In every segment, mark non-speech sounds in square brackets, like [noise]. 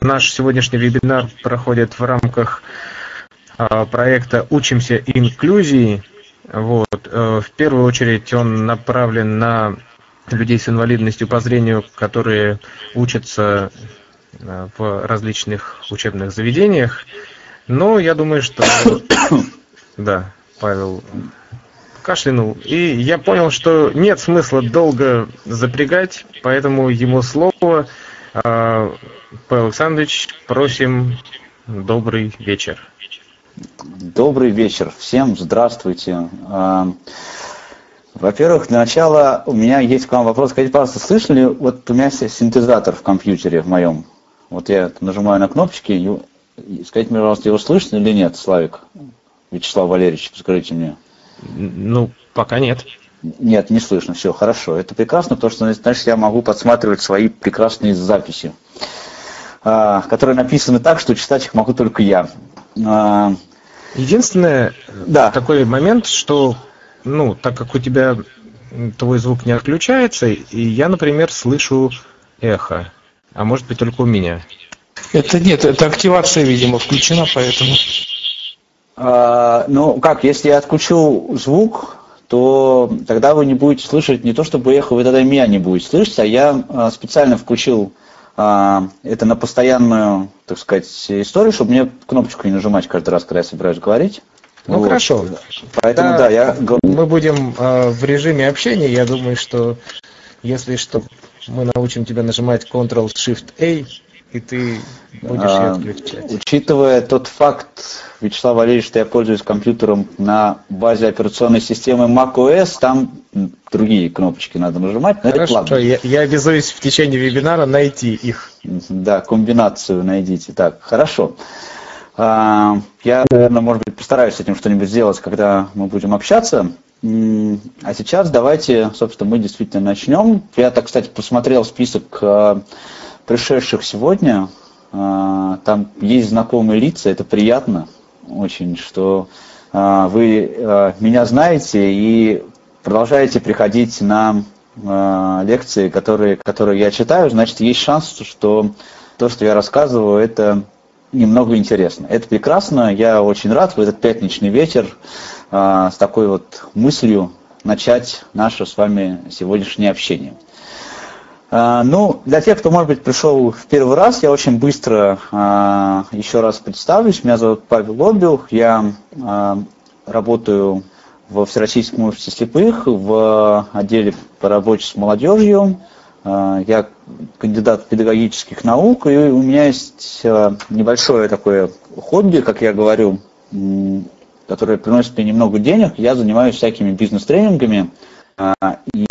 Наш сегодняшний вебинар проходит в рамках а, проекта «Учимся инклюзии». Вот. Э, в первую очередь он направлен на людей с инвалидностью по зрению, которые учатся э, в различных учебных заведениях. Но я думаю, что... [coughs] Да, Павел кашлянул. И я понял, что нет смысла долго запрягать, поэтому ему слово. А, Павел Александрович, просим, добрый вечер. Добрый вечер. Всем здравствуйте. А, во-первых, для начала у меня есть к вам вопрос. Скажите, пожалуйста, слышали, вот у меня есть синтезатор в компьютере в моем. Вот я нажимаю на кнопочки, и, скажите мне, пожалуйста, его слышно или нет, Славик? Вячеслав Валерьевич, скажите мне. Ну, пока нет. Нет, не слышно, все, хорошо. Это прекрасно, потому что, значит, я могу подсматривать свои прекрасные записи, а, которые написаны так, что читать их могу только я. А, Единственное, да. такой момент, что, ну, так как у тебя твой звук не отключается, и я, например, слышу эхо, а может быть только у меня. Это нет, это активация, видимо, включена, поэтому. А, ну, как, если я отключу звук, то тогда вы не будете слышать не то, чтобы эхо, вы тогда меня не будете слышать, а я а, специально включил а, это на постоянную, так сказать, историю, чтобы мне кнопочку не нажимать каждый раз, когда я собираюсь говорить. Ну вот. хорошо. Поэтому да, да я мы будем э, в режиме общения. Я думаю, что если что, мы научим тебя нажимать Ctrl-Shift-A и ты будешь а, ее отключать. Учитывая тот факт, Вячеслав Валерьевич, что я пользуюсь компьютером на базе операционной системы macOS, там другие кнопочки надо нажимать. Но Хорошо, это я, я обязуюсь в течение вебинара найти их. Да, комбинацию найдите. Так, хорошо. А, я, наверное, может быть, постараюсь с этим что-нибудь сделать, когда мы будем общаться. А сейчас давайте, собственно, мы действительно начнем. Я так, кстати, посмотрел список а, пришедших сегодня. А, там есть знакомые лица, это приятно очень, что а, вы а, меня знаете и продолжаете приходить на лекции, которые, которые я читаю, значит, есть шанс, что то, что я рассказываю, это немного интересно. Это прекрасно, я очень рад в этот пятничный вечер с такой вот мыслью начать наше с вами сегодняшнее общение. А, ну, для тех, кто, может быть, пришел в первый раз, я очень быстро а, еще раз представлюсь. Меня зовут Павел Лобил, я а, работаю во Всероссийском обществе слепых в отделе по работе с молодежью. Я кандидат педагогических наук, и у меня есть небольшое такое хобби, как я говорю, которое приносит мне немного денег. Я занимаюсь всякими бизнес-тренингами, и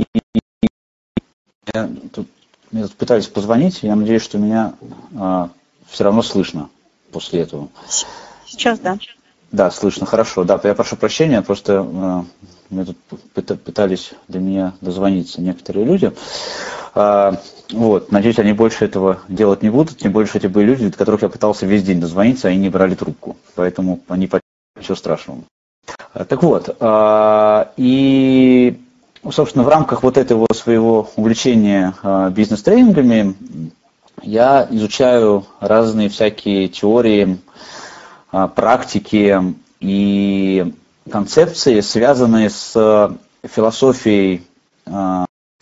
я тут, мне тут пытались позвонить, я надеюсь, что меня а, все равно слышно после этого. Сейчас, да. Да, слышно, хорошо. Да, я прошу прощения, просто а, мне тут пытались до меня дозвониться некоторые люди. А, вот, надеюсь, они больше этого делать не будут, тем больше эти были люди, до которых я пытался весь день дозвониться, они не брали трубку. Поэтому они ничего страшного. Так вот, а, и собственно, в рамках вот этого своего увлечения а, бизнес-тренингами я изучаю разные всякие теории, а, практики и концепции, связанные с философией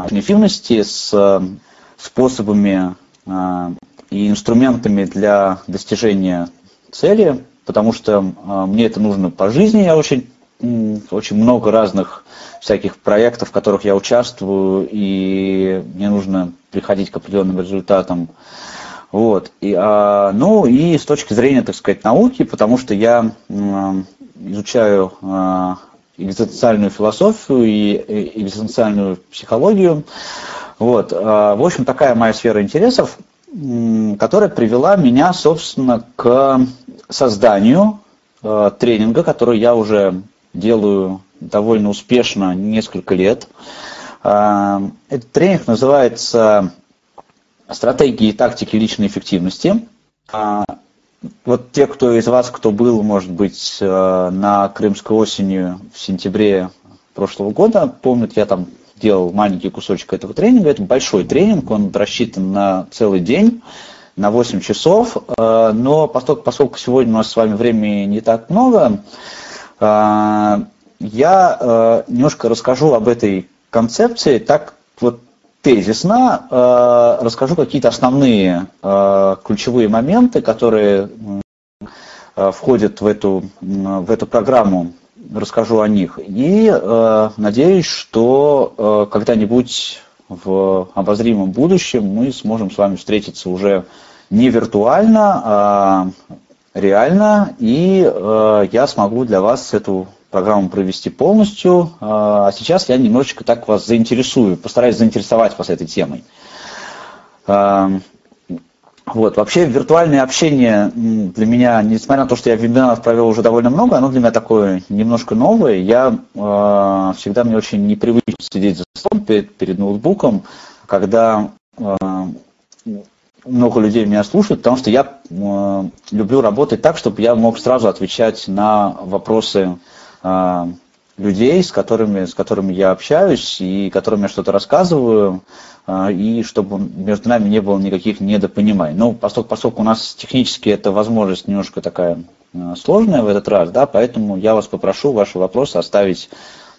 эффективности, с способами а, и инструментами для достижения цели, потому что мне это нужно по жизни, я очень очень много разных всяких проектов, в которых я участвую, и мне нужно приходить к определенным результатам. Вот. И, а, ну и с точки зрения, так сказать, науки, потому что я а, изучаю а, экзистенциальную философию и экзистенциальную психологию. Вот. А, в общем, такая моя сфера интересов, которая привела меня, собственно, к созданию а, тренинга, который я уже делаю довольно успешно несколько лет. А, этот тренинг называется «Стратегии и тактики личной эффективности». А, вот те, кто из вас, кто был, может быть, э, на Крымской осени в сентябре прошлого года, помнят, я там делал маленький кусочек этого тренинга. Это большой тренинг, он рассчитан на целый день. на 8 часов, но поскольку, поскольку сегодня у нас с вами времени не так много, я немножко расскажу об этой концепции так вот тезисно, расскажу какие-то основные ключевые моменты, которые входят в эту, в эту программу расскажу о них. И э, надеюсь, что э, когда-нибудь в обозримом будущем мы сможем с вами встретиться уже не виртуально, а реально, и э, я смогу для вас эту программу провести полностью. Э, а сейчас я немножечко так вас заинтересую, постараюсь заинтересовать вас этой темой. Э, вот. Вообще виртуальное общение для меня, несмотря на то, что я вебинаров провел уже довольно много, оно для меня такое немножко новое. Я э, всегда мне очень непривычно сидеть за столом перед, перед ноутбуком, когда э, много людей меня слушают, потому что я э, люблю работать так, чтобы я мог сразу отвечать на вопросы э, людей, с которыми, с которыми я общаюсь и которым я что-то рассказываю. А, и чтобы между нами не было никаких недопониманий. Ну, поскольку, поскольку у нас технически эта возможность немножко такая а, сложная в этот раз, да, поэтому я вас попрошу ваши вопросы оставить,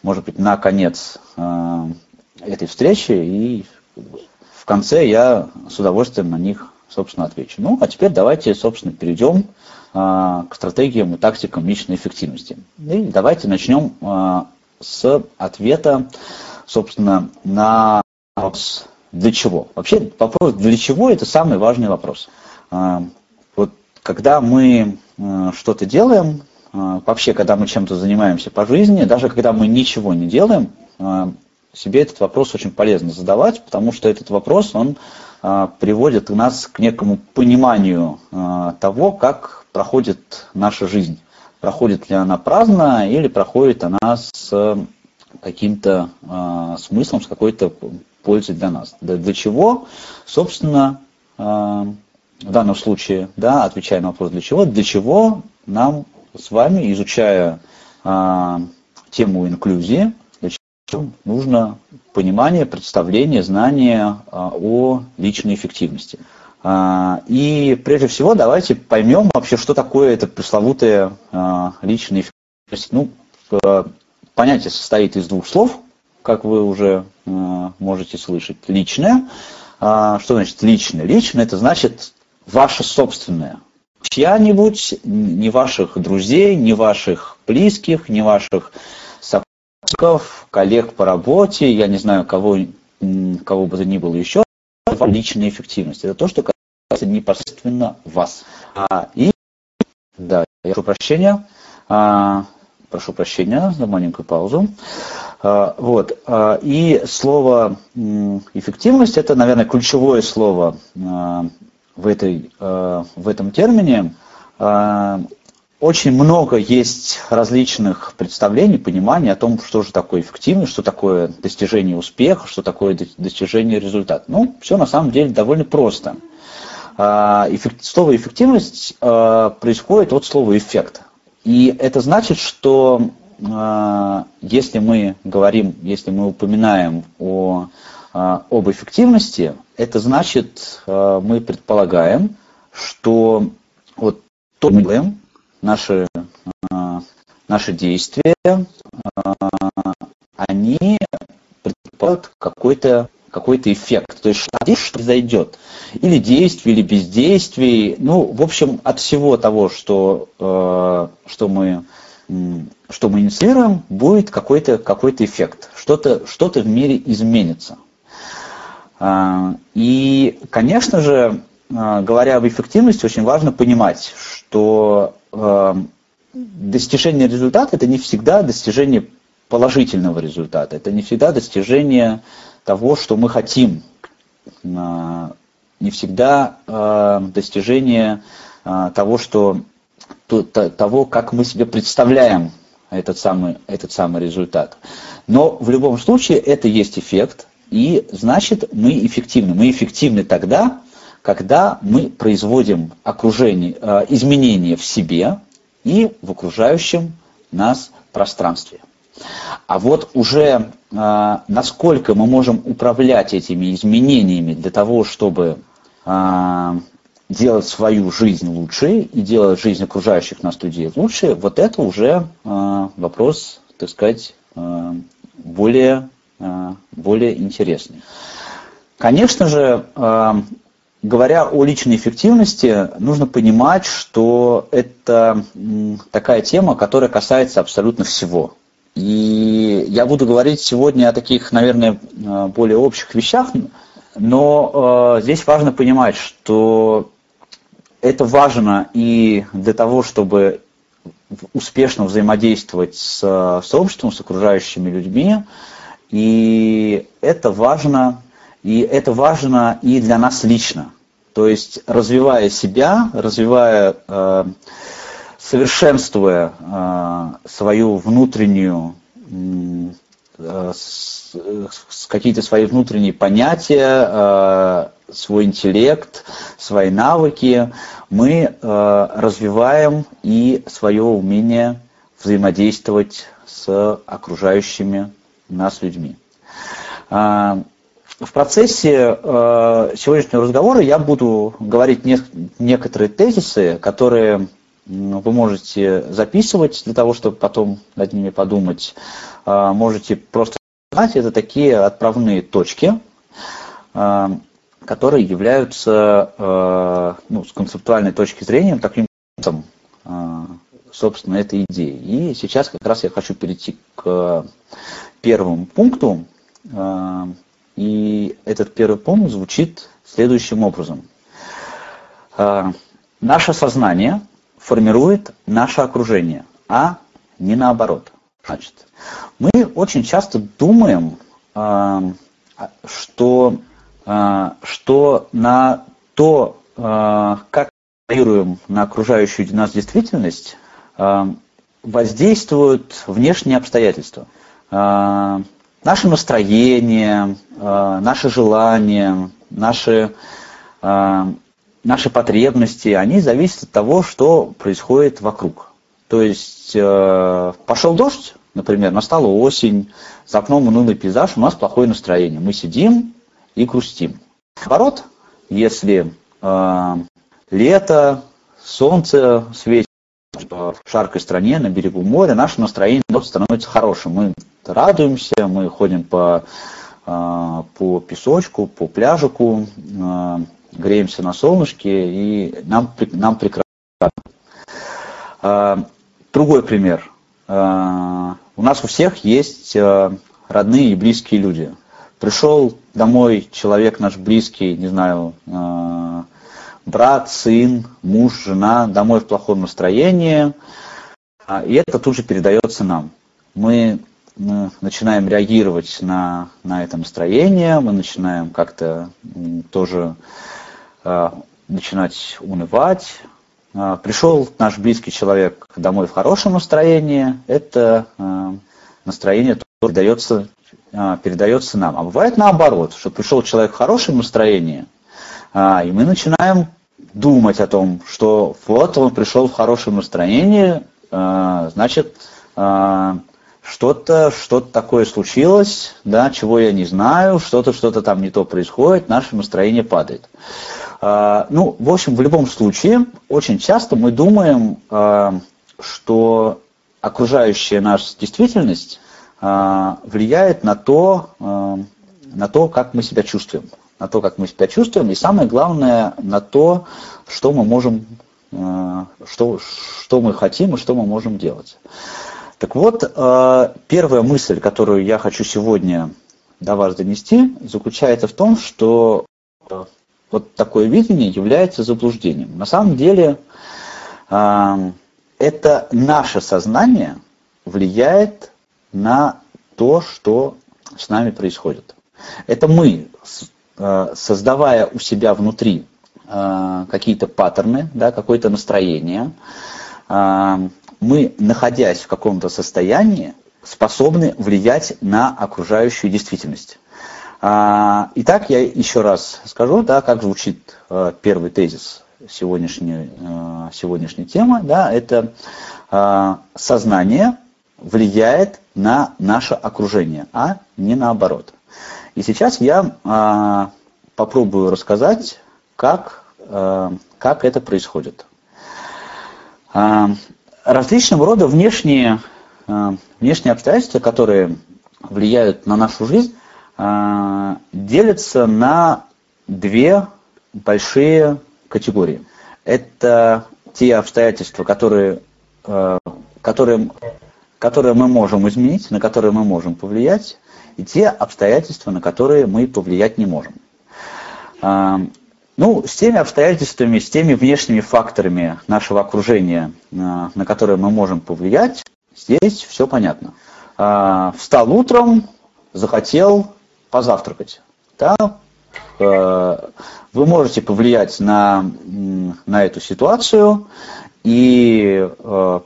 может быть, на конец а, этой встречи, и конце я с удовольствием на них, собственно, отвечу. Ну, а теперь давайте, собственно, перейдем к стратегиям и тактикам личной эффективности. И давайте начнем с ответа, собственно, на вопрос для чего? Вообще вопрос для чего это самый важный вопрос. А, вот когда мы а, что-то делаем, а, вообще когда мы чем-то занимаемся по жизни, даже когда мы ничего не делаем, себе этот вопрос очень полезно задавать, потому что этот вопрос, он приводит нас к некому пониманию того, как проходит наша жизнь. Проходит ли она праздно или проходит она с каким-то смыслом, с какой-то пользы для нас. Для чего, собственно, в данном случае, да, отвечая на вопрос для чего, для чего нам с вами, изучая тему инклюзии, нужно понимание, представление, знание э, о личной эффективности. И прежде всего давайте поймем вообще, что такое это пресловутая личная эффективность. Ну, понятие состоит из двух слов, как вы уже можете слышать, личное. А, что значит личное? Личное это значит ваше собственное. Чья-нибудь, не ваших друзей, не ваших близких, не ваших сотрудников, коллег по работе, я не знаю, кого, кого бы то ни было еще, личная эффективность. Это то, что касается непосредственно вас. А, и, да, я прошу прощения, а, прошу прощения за маленькую паузу. А, вот. А, и слово эффективность – это, наверное, ключевое слово а, в, этой, в этом термине. Очень много есть различных представлений, пониманий о том, что же такое эффективность, что такое достижение успеха, что такое достижение результата. Ну, все на самом деле довольно просто. Слово эффективность происходит от слова эффект. И это значит, что а, если мы говорим, если мы упоминаем о, а, об эффективности, это значит, а, мы предполагаем, что вот то мы делаем, наши, наши действия, они предполагают какой-то какой-то эффект. То есть что произойдет. Или действие, или бездействие. Ну, в общем, от всего того, что, э, что, мы, что мы инициируем, будет какой-то какой эффект. Что-то что в мире изменится. И, конечно же, говоря об эффективности, очень важно понимать, что достижение результата это не всегда достижение положительного результата, это не всегда достижение того, что мы хотим, а, не всегда а, достижение а, того, что того, как мы себе представляем этот самый, этот самый результат. Но в любом случае это есть эффект, и значит мы эффективны. Мы эффективны тогда, когда мы производим окружение, изменения в себе и в окружающем нас пространстве. А вот уже э, насколько мы можем управлять этими изменениями для того, чтобы э, делать свою жизнь лучше и делать жизнь окружающих нас людей лучше, вот это уже э, вопрос, так сказать, э, более, э, более интересный. Конечно же, э, говоря о личной эффективности, нужно понимать, что это такая тема, которая касается абсолютно всего. И я буду говорить сегодня о таких, наверное, э, более общих вещах, но э, здесь важно понимать, что это важно и для того, чтобы успешно взаимодействовать с сообществом, с окружающими людьми, и это важно, и это важно и для нас лично. То есть развивая себя, развивая, э, совершенствуя э, свою внутреннюю э, какие-то свои внутренние понятия, свой интеллект, свои навыки, мы развиваем и свое умение взаимодействовать с окружающими нас людьми. В процессе э, сегодняшнего разговора я буду говорить не, некоторые тезисы, которые вы можете записывать для того, чтобы потом над ними подумать. Э, можете просто знать, это такие отправные точки, э, которые являются э, ну, с концептуальной точки зрения таким э, собственно, этой идеей. И сейчас как раз я хочу перейти к первому пункту, э, и этот первый пункт звучит следующим образом. А, наше сознание формирует наше окружение, а не наоборот. Значит, мы очень часто думаем, а, что, а, что на то, как реагируем на окружающую нас действительность, воздействуют внешние обстоятельства наше настроение, э, наши желания, наши, э, наши потребности, они зависят от того, что происходит вокруг. То есть э, пошел дождь, например, настала осень, за окном унылый пейзаж, у нас плохое настроение. Мы сидим и грустим. Наоборот, если лето, солнце светит в жаркой стране на берегу моря, наше настроение становится хорошим. Мы радуемся, мы ходим по, а, по песочку, по пляжику, а, греемся на солнышке, и нам, нам прекрасно. А, другой пример. У нас у всех есть родные и близкие люди. Пришел домой человек наш близкий, не знаю, брат, сын, муж, жена, домой в плохом настроении, и это тут же передается нам. Мы начинаем реагировать на, на это настроение, мы начинаем как-то тоже э, начинать унывать. Э, пришел наш близкий человек домой в хорошем настроении, это э, настроение тоже передается, передается нам. А бывает наоборот, что пришел человек в хорошем настроении, э, и мы начинаем думать о том, что вот он пришел в хорошем настроении, э, значит, э, что-то что такое случилось, да, чего я не знаю, что-то что-то там не то происходит, наше настроение падает. А, ну, в общем, в любом случае, очень часто мы думаем, а, что окружающая нас действительность а, влияет на то, а, на то, как мы себя чувствуем, на то, как мы себя чувствуем, и самое главное, на то, что мы можем, а, что, что мы хотим и что мы можем делать. Так вот, э, первая мысль, которую я хочу сегодня до вас донести, заключается в том, что э, вот такое видение является заблуждением. На самом деле, э, это наше сознание влияет на то, что с нами происходит. Это мы, создавая у себя внутри какие-то паттерны, да, какое-то настроение, мы, находясь в каком-то состоянии, способны влиять на окружающую действительность. Итак, я еще раз скажу, да, как звучит э, первый тезис сегодняшней, э, сегодняшней темы. Да, это э, сознание влияет на наше окружение, а не наоборот. И сейчас я попробую рассказать, как как это происходит. Различного рода внешние, внешние обстоятельства, которые влияют на нашу жизнь, делятся на две большие категории. Это те обстоятельства, которые, которые, которые мы можем изменить, на которые мы можем повлиять, и те обстоятельства, на которые мы повлиять не можем. А, ну, с теми обстоятельствами, с теми внешними факторами нашего окружения, а, на которые мы можем повлиять, здесь все понятно. А, встал утром, захотел позавтракать. Да? Вы можете повлиять на, на эту ситуацию и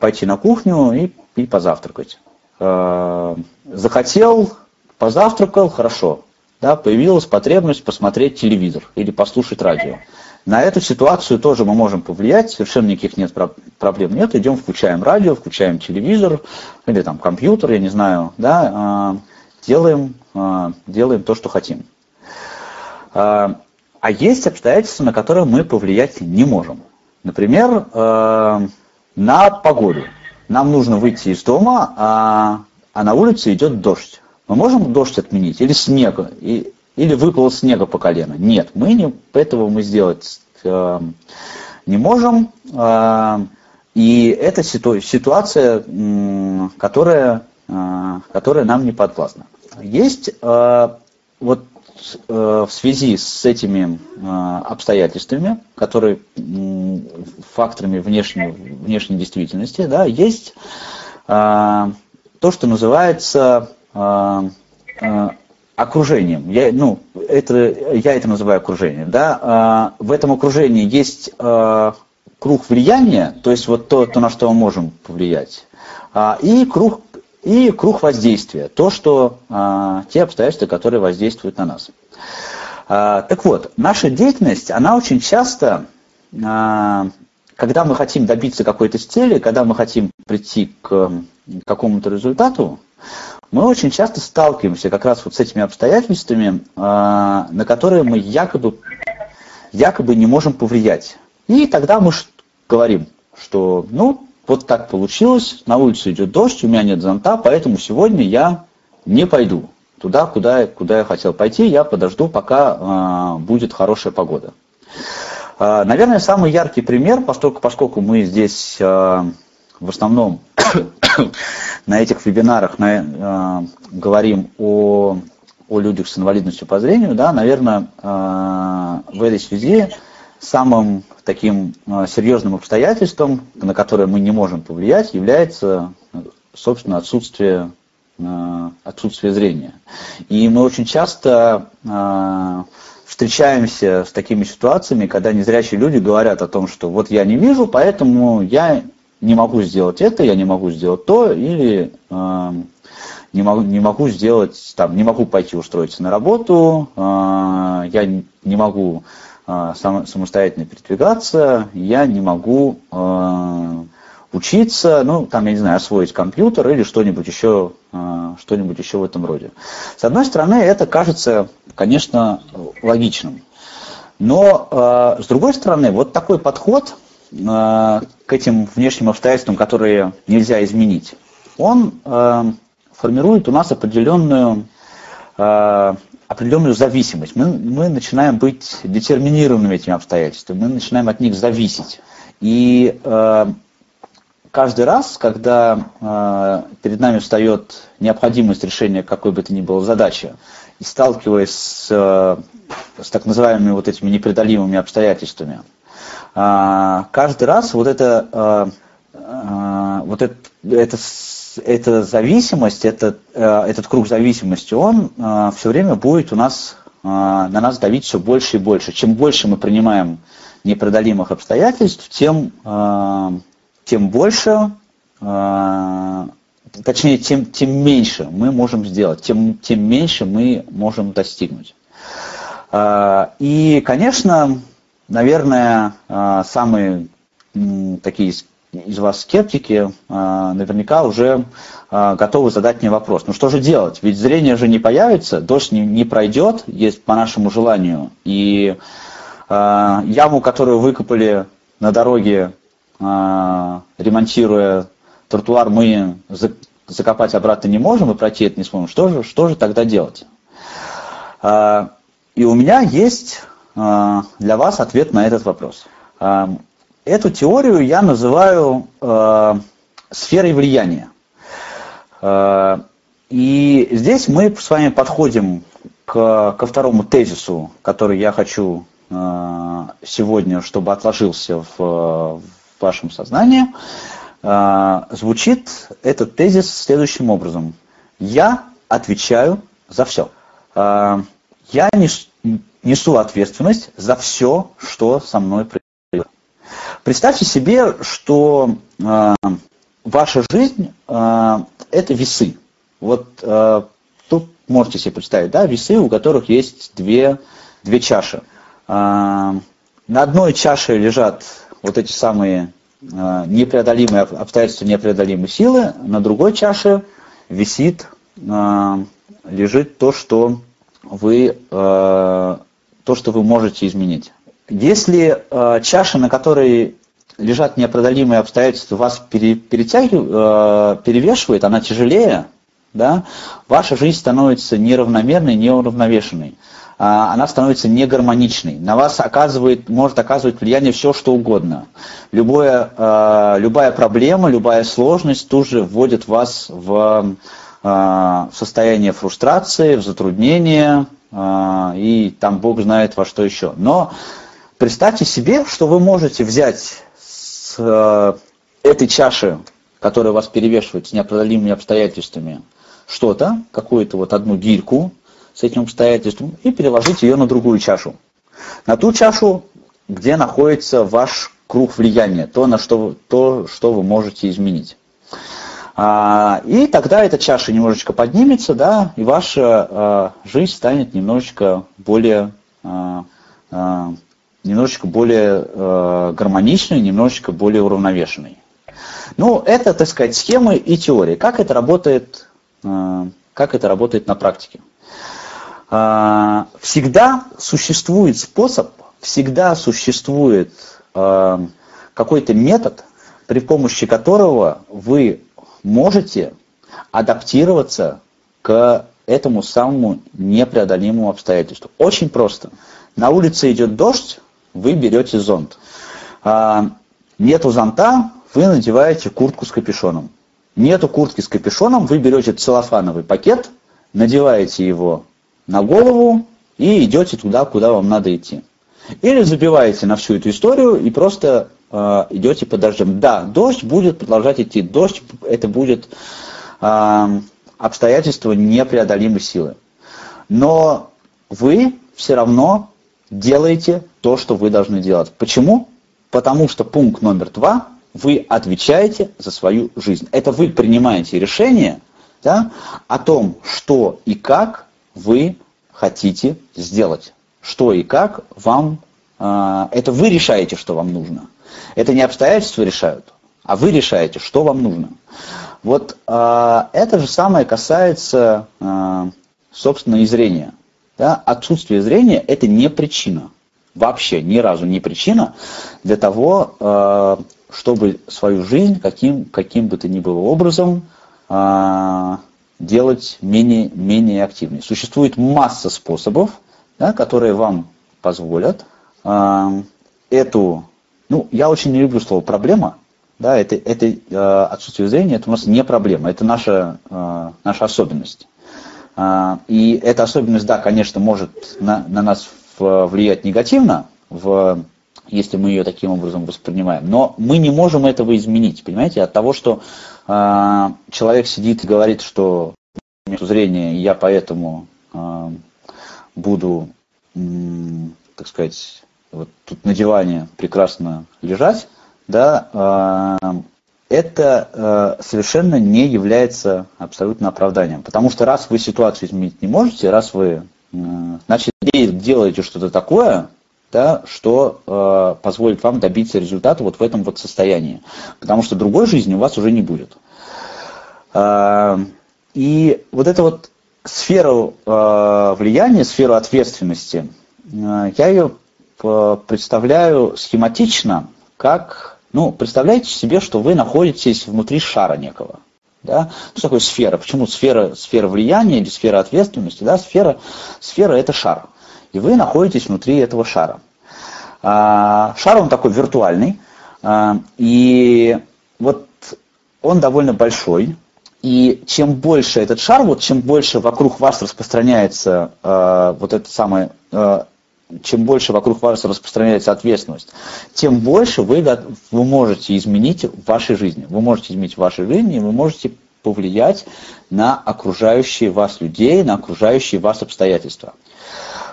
пойти на кухню и, и позавтракать. Захотел Позавтракал, хорошо. Да, появилась потребность посмотреть телевизор или послушать радио. На эту ситуацию тоже мы можем повлиять, совершенно никаких нет проблем нет. Идем, включаем радио, включаем телевизор или там компьютер, я не знаю, да, а, делаем, а, делаем то, что хотим. А, а есть обстоятельства, на которые мы повлиять не можем. Например, на погоду. Нам нужно выйти из дома, а, а на улице идет дождь. Мы можем дождь отменить или снег, и, или выпало снега по колено? Нет, мы не, этого мы сделать э, не можем. Э, и это ситу, ситуация, э, которая, э, которая нам не подвластна. Есть э, вот э, в связи с этими э, обстоятельствами, которые факторами внешней, внешней действительности, да, есть э, то, что называется окружением. Я, ну, это, я это называю окружением. Да? А, в этом окружении есть круг влияния, то есть вот то, то на что мы можем повлиять, и круг, и круг воздействия, то, что те обстоятельства, которые воздействуют на нас. Так вот, наша деятельность, она очень часто, когда мы хотим добиться какой-то цели, когда мы хотим прийти к какому-то результату, мы очень часто сталкиваемся как раз вот с этими обстоятельствами, а, на которые мы якобы, якобы не можем повлиять. И тогда мы говорим, что ну вот так получилось, на улице идет дождь, у меня нет зонта, поэтому сегодня я не пойду туда, куда, куда я хотел пойти, я подожду, пока э, будет хорошая погода. Э, наверное, самый яркий пример, поскольку, поскольку мы здесь в основном [coughs] на этих вебинарах на, э, говорим о, о людях с инвалидностью по зрению, да, наверное, э, в этой связи самым таким э, серьезным обстоятельством, на которое мы не можем повлиять, является, собственно, отсутствие, э, отсутствие зрения. И мы очень часто э, встречаемся с такими ситуациями, когда незрячие люди говорят о том, что вот я не вижу, поэтому я не могу сделать это, я не могу сделать то, или э, не, могу, не могу сделать, там, не могу пойти устроиться на работу, э, я не могу э, сам, самостоятельно передвигаться, я не могу э, учиться, ну, там, я не знаю, освоить компьютер или что-нибудь еще, э, что-нибудь еще в этом роде. С одной стороны, это кажется, конечно, логичным. Но, э, с другой стороны, вот такой подход – к этим внешним обстоятельствам, которые нельзя изменить, он э, формирует у нас определенную, э, определенную зависимость. Мы, мы начинаем быть детерминированными этими обстоятельствами, мы начинаем от них зависеть. И каждый раз, когда перед нами встает необходимость решения какой бы то ни было задачи, и сталкиваясь с, с так называемыми вот этими непреодолимыми обстоятельствами, каждый раз вот это, а, а, вот это, это, эта зависимость, этот, этот круг зависимости, он все время будет у нас, на нас давить все больше и больше. Чем больше мы принимаем непреодолимых обстоятельств, тем, тем больше, точнее, тем, тем меньше мы можем сделать, тем, тем меньше мы можем достигнуть. И, конечно, Наверное, а, самые такие из вас скептики а, наверняка уже а, готовы задать мне вопрос. Ну что же делать? Ведь зрение же не появится, дождь не, пройдет, есть по нашему желанию. И яму, которую выкопали на дороге, ремонтируя тротуар, мы закопать обратно не можем и пройти это не сможем. Что же, что же тогда делать? И у меня есть для вас ответ на этот вопрос. Эту теорию я называю сферой влияния. И здесь мы с вами подходим к, ко второму тезису, который я хочу сегодня, чтобы отложился в, в вашем сознании. Звучит этот тезис следующим образом. Я отвечаю за все. Я нес, несу ответственность за все, что со мной происходит. Представьте себе, что э, ваша жизнь э, это весы. Вот э, тут можете себе представить, да, весы, у которых есть две, две чаши. Э, на одной чаше лежат вот эти самые э, непреодолимые обстоятельства, непреодолимые силы, на другой чаше висит, э, лежит то, что вы, э, то, что вы можете изменить. Если э, чаша, на которой лежат непреодолимые обстоятельства, вас пере, э, перевешивает, она тяжелее, да, ваша жизнь становится неравномерной, неуравновешенной. А, она становится негармоничной. На вас оказывает, может оказывать влияние все, что угодно. Любое, а, любая проблема, любая сложность тут же вводит вас в а, состояние фрустрации, в затруднение, и там Бог знает во что еще. Но представьте себе, что вы можете взять с этой чаши, которая вас перевешивает с неопределимыми обстоятельствами, что-то, какую-то вот одну гирьку с этим обстоятельством и переложить ее на другую чашу. На ту чашу, где находится ваш круг влияния, то, на что, то, что вы можете изменить. А, и тогда эта чаша немножечко поднимется, да, и ваша а, жизнь станет немножечко более, а, немножечко более гармоничной, немножечко более уравновешенной. Ну, это, так сказать, схемы и теории. Как это работает как это работает на практике. Всегда существует способ, всегда существует какой-то метод, при помощи которого вы можете адаптироваться к этому самому непреодолимому обстоятельству. Очень просто. На улице идет дождь, вы берете зонт. Нету зонта, вы надеваете куртку с капюшоном. Нету куртки с капюшоном, вы берете целлофановый пакет, надеваете его на голову и идете туда, куда вам надо идти. Или забиваете на всю эту историю и просто э, идете под дождем. Да, дождь будет продолжать идти. Дождь это будет э, обстоятельство непреодолимой силы. Но вы все равно делаете то, что вы должны делать. Почему? Потому что пункт номер два вы отвечаете за свою жизнь. Это вы принимаете решение да, о том, что и как вы хотите сделать. Что и как вам... Э, это вы решаете, что вам нужно. Это не обстоятельства решают, а вы решаете, что вам нужно. Вот э, это же самое касается, э, собственно, и зрения. Да? Отсутствие зрения – это не причина. Вообще ни разу не причина для того, э, чтобы свою жизнь каким, каким бы то ни было образом э, делать менее, менее активной. Существует масса способов, да, которые вам позволят э, эту, ну, я очень не люблю слово проблема, да, это, это э, отсутствие зрения, это у нас не проблема, это наша, э, наша особенность. Э, и эта особенность, да, конечно, может на, на нас влиять негативно, в если мы ее таким образом воспринимаем. Но мы не можем этого изменить, понимаете, от того, что э, человек сидит и говорит, что нет зрения, я поэтому э, буду, э, так сказать, вот тут на диване прекрасно лежать, да, э, это э, совершенно не является абсолютно оправданием. Потому что раз вы ситуацию изменить не можете, раз вы, значит, делаете что-то такое, да, что э, позволит вам добиться результата вот в этом вот состоянии. Потому что другой жизни у вас уже не будет. И вот эта вот сферу э, влияния, сферу ответственности, я ее представляю схематично, как, ну, представляете себе, что вы находитесь внутри шара некого. Да? Что такое сфера? Почему сфера, сфера влияния или сфера ответственности? Да? Сфера, сфера – это шар. И вы находитесь внутри этого шара. А, шар, он такой виртуальный. А, и вот он довольно большой. И чем больше этот шар, вот чем больше вокруг вас распространяется э, вот это самое э, чем больше вокруг вас распространяется ответственность, тем больше вы, вы можете изменить в вашей жизни. Вы можете изменить вашей жизни, и вы можете повлиять на окружающие вас людей, на окружающие вас обстоятельства.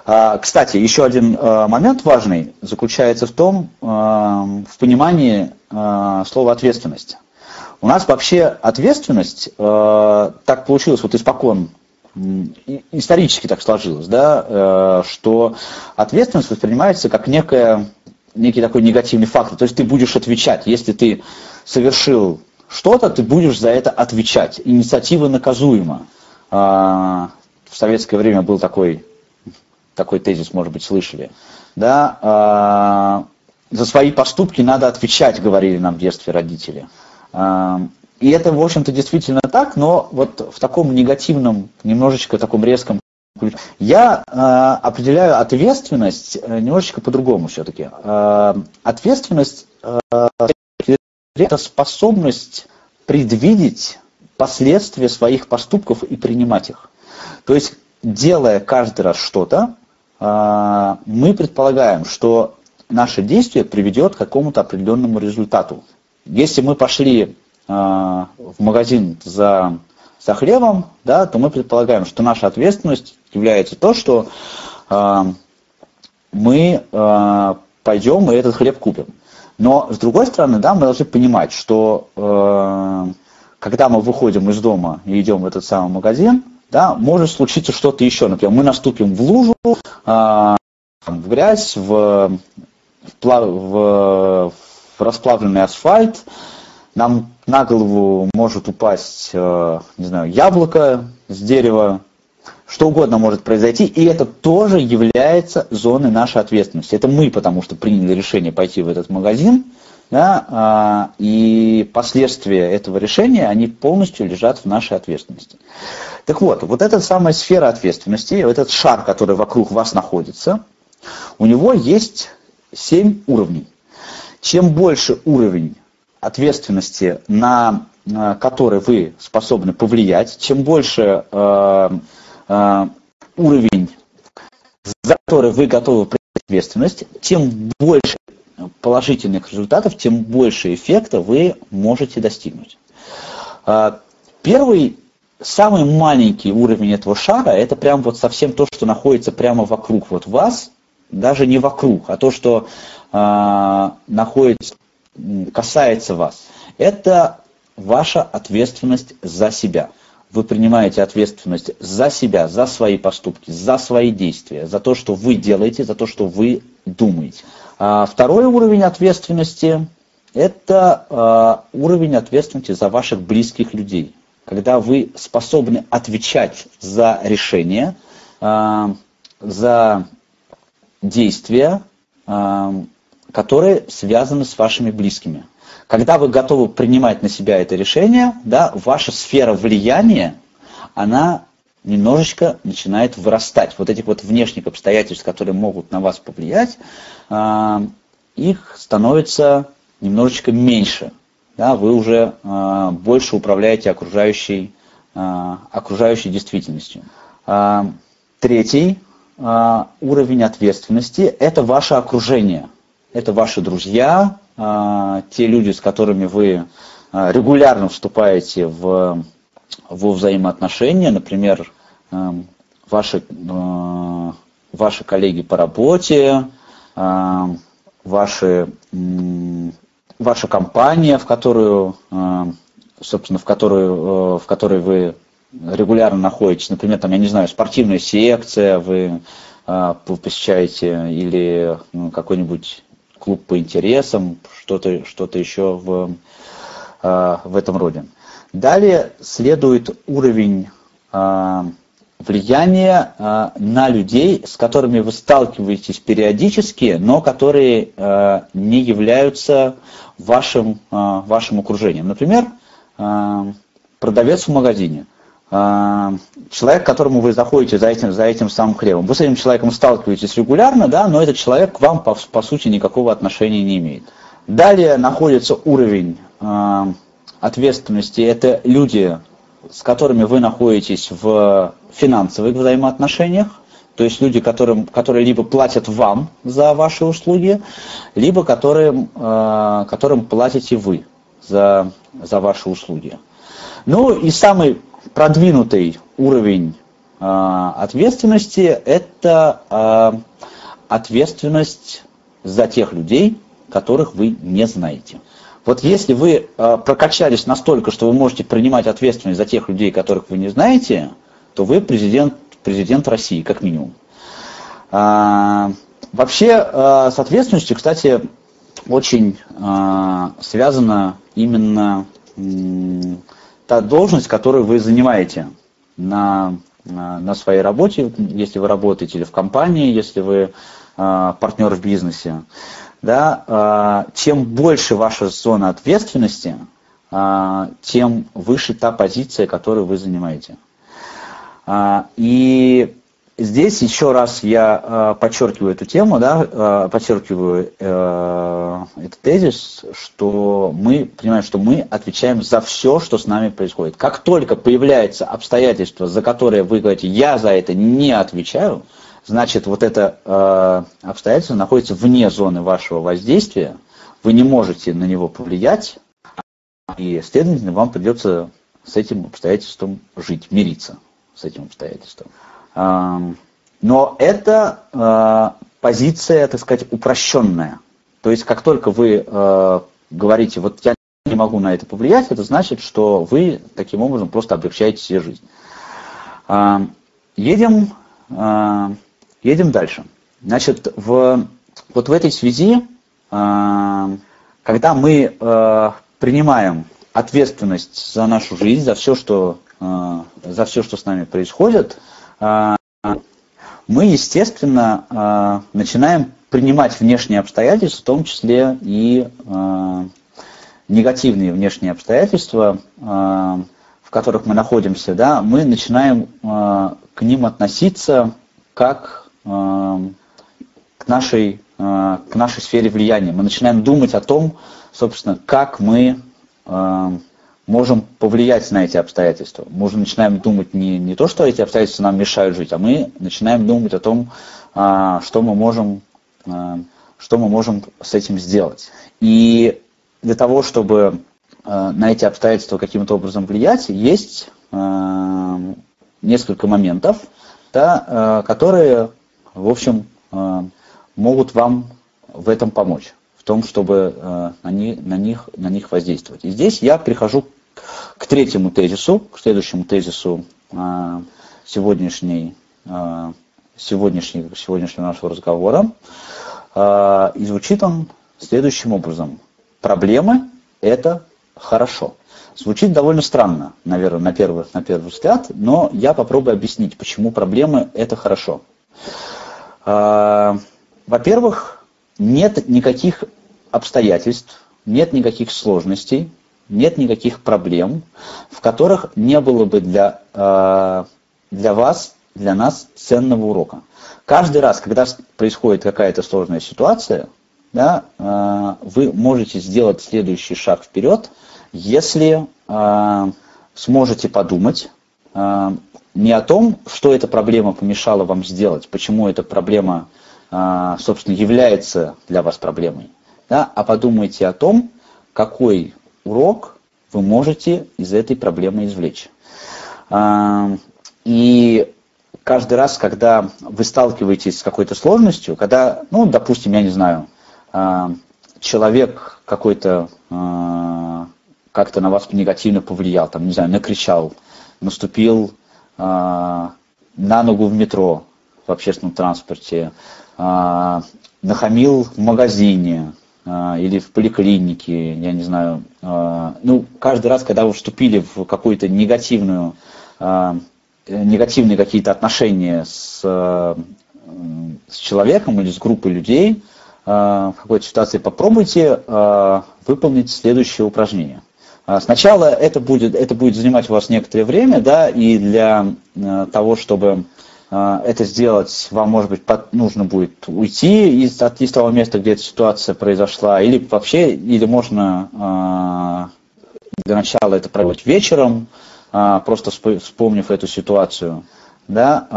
А, кстати, еще один а, момент важный заключается в том, а, в понимании слова ответственность. У нас вообще ответственность, так получилось вот испокон исторически так сложилось, да, э, что ответственность воспринимается как некая, некий такой негативный фактор. То есть ты будешь отвечать. Если ты совершил что-то, ты будешь за это отвечать. Инициатива наказуема. А, в советское время был такой, такой тезис, может быть, слышали. Да, а, за свои поступки надо отвечать, говорили нам в детстве родители. И это, в общем-то, действительно так, но вот в таком негативном, немножечко таком резком ключе. Я э, определяю ответственность э, немножечко по-другому все-таки. Э, ответственность э, это способность предвидеть последствия своих поступков и принимать их. То есть, делая каждый раз что-то, э, мы предполагаем, что наше действие приведет к какому-то определенному результату. Если мы пошли в магазин за, за хлебом, да, то мы предполагаем, что наша ответственность является то, что э, мы э, пойдем и этот хлеб купим. Но с другой стороны, да, мы должны понимать, что э, когда мы выходим из дома и идем в этот самый магазин, да, может случиться что-то еще. Например, мы наступим в лужу, э, в грязь, в, в, в, в расплавленный асфальт, нам на голову может упасть, э, не знаю, яблоко с дерева, что угодно может произойти, и это тоже является зоной нашей ответственности. Это мы, потому что приняли решение пойти в этот магазин, да, а, и последствия этого решения, они полностью лежат в нашей ответственности. Так вот, вот эта самая сфера ответственности, этот шар, который вокруг вас находится, у него есть семь уровней. Чем больше уровень ответственности, на э, который вы способны повлиять, чем больше э, э, уровень, за который вы готовы принять ответственность, тем больше положительных результатов, тем больше эффекта вы можете достигнуть. Первый, самый маленький уровень этого шара, это прям вот совсем то, что находится прямо вокруг вот вас, даже не вокруг, а то, что находится касается вас. Это ваша ответственность за себя. Вы принимаете ответственность за себя, за свои поступки, за свои действия, за то, что вы делаете, за то, что вы думаете. А второй уровень ответственности – это а, уровень ответственности за ваших близких людей. Когда вы способны отвечать за решения, а, за действия, а, которые связаны с вашими близкими. Когда вы готовы принимать на себя это решение, да, ваша сфера влияния, она немножечко начинает вырастать. Вот этих вот внешних обстоятельств, которые могут на вас повлиять, э, их становится немножечко меньше. Да, вы уже э, больше управляете окружающей, э, окружающей действительностью. Третий уровень ответственности – это ваше окружение – это ваши друзья, а, те люди, с которыми вы а, регулярно вступаете в, в взаимоотношения, например, а, ваши, ваши коллеги по работе, ваши, ваша компания, в которую, собственно, в которую, в которой вы регулярно находитесь, например, там, я не знаю, спортивная секция, вы посещаете или ну, какой-нибудь клуб по интересам, что-то что еще в, э, в этом роде. Далее следует уровень э, влияние э, на людей, с которыми вы сталкиваетесь периодически, но которые не являются вашим, вашим окружением. Например, продавец в магазине – а, человек, к которому вы заходите за этим, за этим самым хлебом. Вы с этим человеком сталкиваетесь регулярно, да, но этот человек к вам, по, по сути, никакого отношения не имеет. Далее находится уровень э, ответственности. Это люди, с которыми вы находитесь в финансовых взаимоотношениях. То есть люди, которым, которые либо платят вам за ваши услуги, либо которым, э, которым платите вы за, за ваши услуги. Ну и самый продвинутый уровень э, ответственности – это э, ответственность за тех людей, которых вы не знаете. Вот если вы э, прокачались настолько, что вы можете принимать ответственность за тех людей, которых вы не знаете, то вы президент, президент России, как минимум. А, вообще, а, с ответственностью, кстати, очень а, связано именно та должность, которую вы занимаете на, на своей работе, если вы работаете или в компании, если вы э, партнер в бизнесе. Да, э, чем больше ваша зона ответственности, э, тем выше та позиция, которую вы занимаете. И Здесь еще раз я э, подчеркиваю эту тему, да, э, подчеркиваю э, этот тезис, что мы понимаем, что мы отвечаем за все, что с нами происходит. Как только появляется обстоятельство, за которое вы говорите, я за это не отвечаю, значит вот это э, обстоятельство находится вне зоны вашего воздействия, вы не можете на него повлиять, и, следовательно, вам придется с этим обстоятельством жить, мириться с этим обстоятельством. Но это э, позиция, так сказать, упрощенная. То есть как только вы э, говорите, вот я не могу на это повлиять, это значит, что вы таким образом просто облегчаете себе жизнь. Едем, едем дальше. Значит, в, вот в этой связи, когда мы принимаем ответственность за нашу жизнь, за все, что, за все, что с нами происходит, а, мы, естественно, а, начинаем принимать внешние обстоятельства, в том числе и а, негативные внешние обстоятельства, в которых мы находимся, да, мы начинаем к ним относиться как к нашей, к нашей сфере влияния. Мы начинаем думать о том, собственно, как мы можем повлиять на эти обстоятельства. Мы уже начинаем думать не, не то, что эти обстоятельства нам мешают жить, а мы начинаем думать о том, а, что мы можем, а, что мы можем с этим сделать. И для того, чтобы а, на эти обстоятельства каким-то образом влиять, есть несколько моментов, да, которые, в общем, могут вам в этом помочь в том, чтобы на, них, на, них, на них воздействовать. И здесь я прихожу к третьему тезису, к следующему тезису а, сегодняшней, а, сегодняшней, сегодняшнего нашего разговора. А, и звучит он следующим образом. Проблемы – это хорошо. Звучит довольно странно, наверное, на первый, на первый взгляд, но я попробую объяснить, почему проблемы – это хорошо. Во-первых, нет никаких обстоятельств, нет никаких сложностей, нет никаких проблем, в которых не было бы для, э, для вас, для нас ценного урока. Каждый раз, когда происходит какая-то сложная ситуация, да, э, вы можете сделать следующий шаг вперед, если э, сможете подумать не о том, что эта проблема помешала вам сделать, почему эта проблема, собственно, является для вас проблемой, да, а подумайте о том, какой урок вы можете из этой проблемы извлечь. А, и каждый раз, когда вы сталкиваетесь с какой-то сложностью, когда, ну, допустим, я не знаю, а, человек какой-то а, как-то на вас негативно повлиял, там, не знаю, накричал, наступил на ногу в метро, в общественном транспорте, нахамил в магазине, или в поликлинике, я не знаю. А, ну, каждый раз, когда вы вступили в какую-то негативную, а, негативные какие-то отношения с, с человеком или с группой людей, в какой-то ситуации попробуйте выполнить следующее упражнение. Сначала это будет, это будет занимать у вас некоторое время, да, и для того, чтобы а, это сделать, вам, может быть, нужно будет уйти из, от, из того места, где эта ситуация произошла, или вообще, или можно а, для начала это проводить вечером, а, просто вспомнив эту ситуацию, да,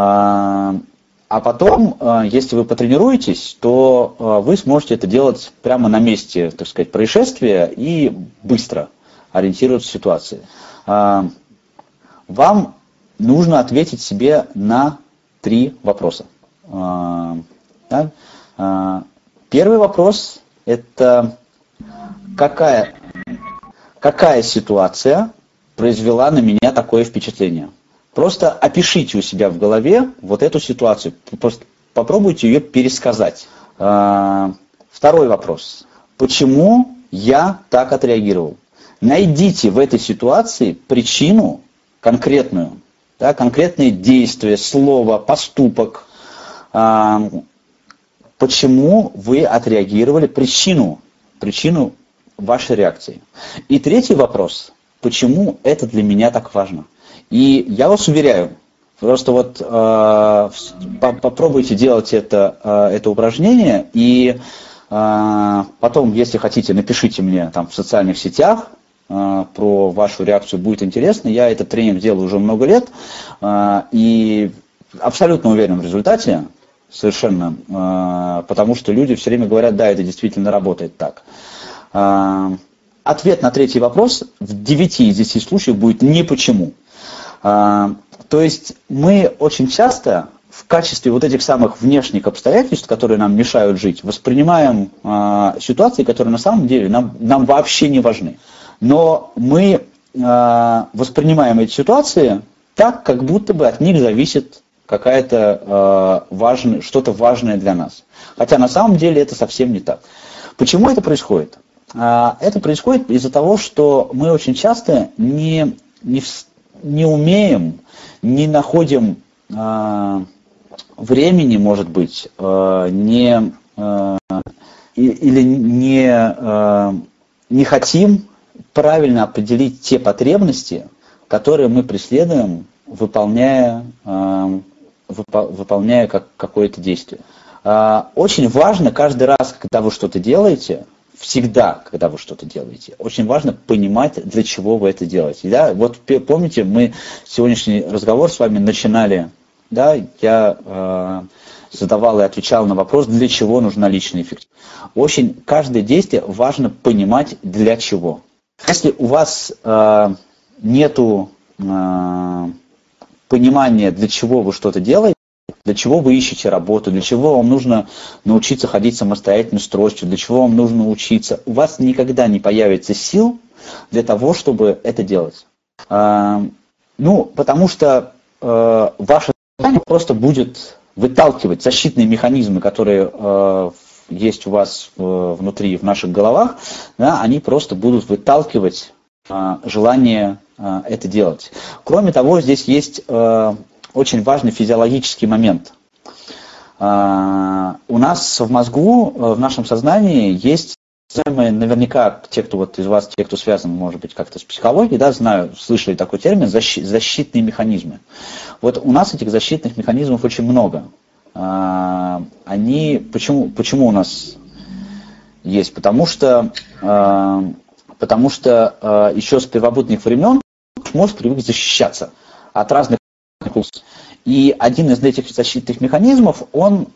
а потом, если вы потренируетесь, то вы сможете это делать прямо на месте, так сказать, происшествия и быстро ориентироваться в ситуации. Вам нужно ответить себе на три вопроса. А? А, первый вопрос – это какая, какая ситуация произвела на меня такое впечатление? Просто опишите у себя в голове вот эту ситуацию, просто попробуйте ее пересказать. А, второй вопрос. Почему я так отреагировал? Найдите в этой ситуации причину конкретную, да, конкретные действия, слово, поступок, а, почему вы отреагировали, причину, причину вашей реакции. И третий вопрос, почему это для меня так важно. И я вас уверяю, просто вот э, попробуйте делать это, э, это упражнение, и э, потом, если хотите, напишите мне там в социальных сетях, про вашу реакцию будет интересно. Я этот тренинг делаю уже много лет а, и абсолютно уверен в результате, совершенно, а, потому что люди все время говорят, да, это действительно работает так. Ответ на третий вопрос в 9 из 10 случаев будет не почему. То есть мы очень часто в качестве вот этих самых внешних обстоятельств, которые нам мешают жить, воспринимаем ситуации, которые на самом деле нам, нам вообще не важны но мы э, воспринимаем эти ситуации так, как будто бы от них зависит какая-то э, важное, что-то важное для нас. Хотя на самом деле это совсем не так. Почему это происходит? Э, это происходит из-за того, что мы очень часто не, не, не умеем, не находим э, времени, может быть, э, не, э, или не, э, не хотим правильно определить те потребности, которые мы преследуем, выполняя, э, выполняя как, какое-то действие. Э, очень важно каждый раз, когда вы что-то делаете, всегда, когда вы что-то делаете, очень важно понимать, для чего вы это делаете. Да? Вот помните, мы сегодняшний разговор с вами начинали, да, я э, задавал и отвечал на вопрос, для чего нужна личная эффективность. Очень каждое действие важно понимать, для чего. Если у вас э, нету э, понимания, для чего вы что-то делаете, для чего вы ищете работу, для чего вам нужно научиться ходить самостоятельно с тростью, для чего вам нужно учиться, у вас никогда не появится сил для того, чтобы это делать. Э, ну, потому что э, ваше сознание просто будет выталкивать защитные механизмы, которые э, есть у вас внутри, в наших головах, да, они просто будут выталкивать а, желание а, это делать. Кроме того, здесь есть а, очень важный физиологический момент. У нас в мозгу, в нашем сознании есть наверняка те, кто вот из вас, те, кто связан, может быть, как-то с психологией, да, знаю, слышали такой термин защитные механизмы. Вот у нас этих защитных механизмов очень много. А, они, почему, почему у нас есть? Потому что, а, потому что а, еще с первобытных времен мозг привык защищаться от разных и один из этих защитных механизмов, он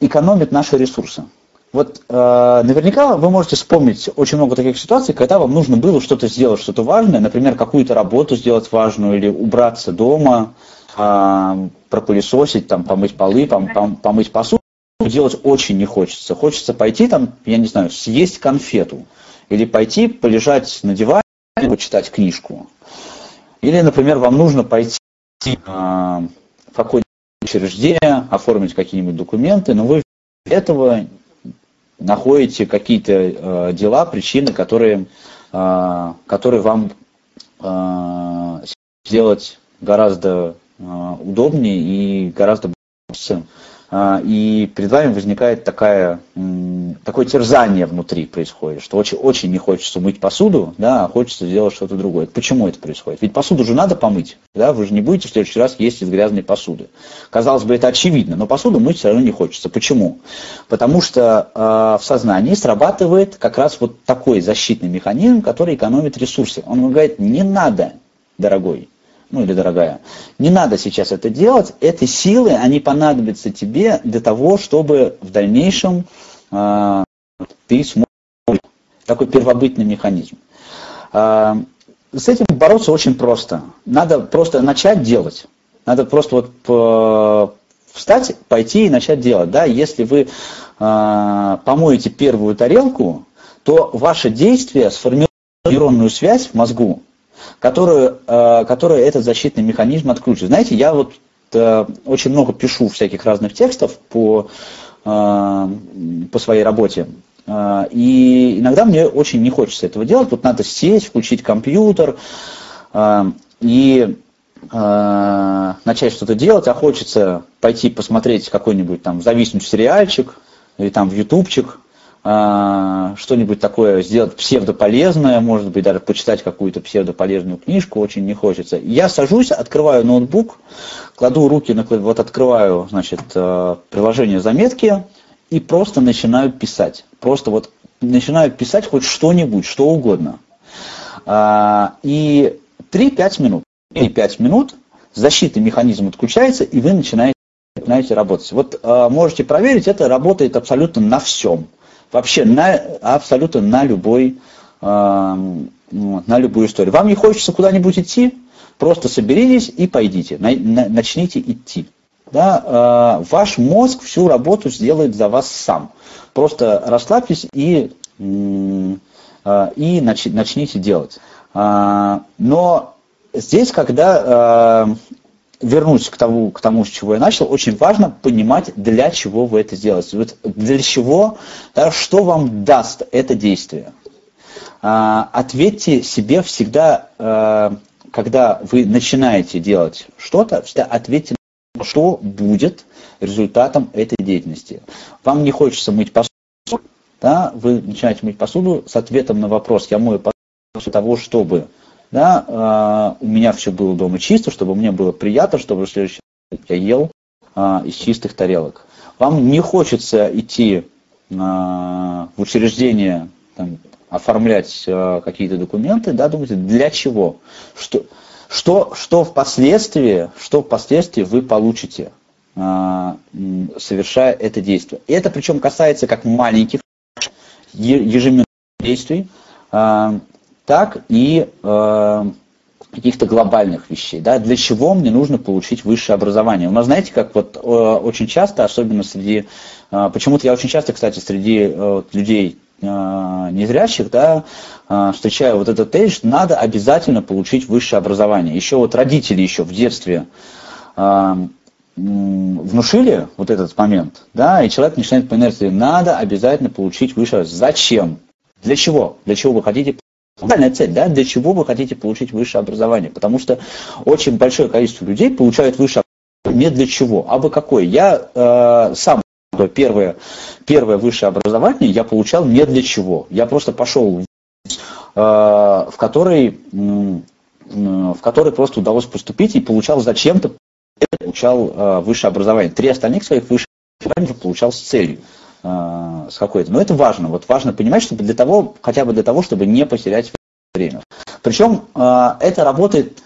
экономит наши ресурсы. Вот э, наверняка вы можете вспомнить очень много таких ситуаций, когда вам нужно было что-то сделать, что-то важное, например, какую-то работу сделать важную или убраться дома, пропылесосить, там, помыть полы, пом, пом, помыть посуду, делать очень не хочется. Хочется пойти там, я не знаю, съесть конфету. Или пойти полежать на диване, почитать книжку. Или, например, вам нужно пойти а, в какое-нибудь учреждение, оформить какие-нибудь документы, но вы этого находите какие-то э, дела, причины, которые, э, которые вам э, сделать гораздо удобнее и гораздо больше а, и перед вами возникает такая, такое терзание внутри происходит, что очень, очень не хочется мыть посуду, да, а хочется сделать что-то другое. Почему это происходит? Ведь посуду же надо помыть, да, вы же не будете в следующий раз есть из грязной посуды. Казалось бы, это очевидно, но посуду мыть все равно не хочется. Почему? Потому что э, в сознании срабатывает как раз вот такой защитный механизм, который экономит ресурсы. Он говорит, не надо, дорогой, ну или дорогая, не надо сейчас это делать, эти силы, они понадобятся тебе для того, чтобы в дальнейшем э, ты смог такой первобытный механизм. Э, с этим бороться очень просто. Надо просто начать делать. Надо просто вот по, встать, пойти и начать делать. Да? Если вы э, помоете первую тарелку, то ваше действие сформирует нейронную связь в мозгу, которую, э, которую этот защитный механизм отключит. Знаете, я вот э, очень много пишу всяких разных текстов по, э, по своей работе. И иногда мне очень не хочется этого делать. Вот надо сесть, включить компьютер и начать что-то делать, а хочется пойти посмотреть какой-нибудь там зависнуть сериальчик или там в ютубчик, что-нибудь такое сделать псевдополезное, может быть, даже почитать какую-то псевдополезную книжку, очень не хочется. Я сажусь, открываю ноутбук, кладу руки на вот открываю, значит, э, приложение заметки и просто начинаю писать. Просто вот начинаю писать хоть что-нибудь, что угодно. А, и 3-5 минут, и 5 минут защитный механизм отключается, и вы начинаете, начинаете работать. Вот можете проверить, это работает абсолютно на всем вообще на, абсолютно на любой, э, на любую историю. Вам не хочется куда-нибудь идти, просто соберитесь и пойдите, на, на, начните идти. Да, э, ваш мозг всю работу сделает за вас сам. Просто расслабьтесь и, э, и нач, начните делать. Э, но здесь, когда э, вернусь к тому, к тому, с чего я начал, очень важно понимать, для чего вы это делаете. Вот для чего, да, что вам даст это действие. А, ответьте себе всегда, а, когда вы начинаете делать что-то, всегда ответьте, что будет результатом этой деятельности. Вам не хочется мыть посуду, да, вы начинаете мыть посуду с ответом на вопрос, я мою посуду для того, чтобы да, э, у меня все было дома чисто, чтобы мне было приятно, чтобы в следующий раз я ел э, из чистых тарелок. Вам не хочется идти э, в учреждение, там, оформлять э, какие-то документы, да, думаете, для чего? Что, что, что впоследствии, что впоследствии вы получите, э, совершая это действие. И это причем касается как маленьких ежеминутных действий, так и э, каких-то глобальных вещей. Да? Для чего мне нужно получить высшее образование? У нас, знаете, как вот э, очень часто, особенно среди, э, почему-то я очень часто, кстати, среди э, людей э, незрящих, да, э, встречаю вот этот тезис, надо обязательно получить высшее образование. Еще вот родители еще в детстве э, внушили вот этот момент, да, и человек начинает по инерции, надо обязательно получить высшее. Зачем? Для чего? Для чего вы хотите Глобальная цель, да, для чего вы хотите получить высшее образование? Потому что очень большое количество людей получают высшее образование не для чего, а бы какое. Я э, сам первое, первое высшее образование я получал не для чего. Я просто пошел в, э, в который в который просто удалось поступить и получал зачем-то получал э, высшее образование. Три остальных своих высших образования получал с целью. Э, с какой-то. Но это важно. Вот важно понимать, чтобы для того, хотя бы для того, чтобы не потерять время. Причем э, это работает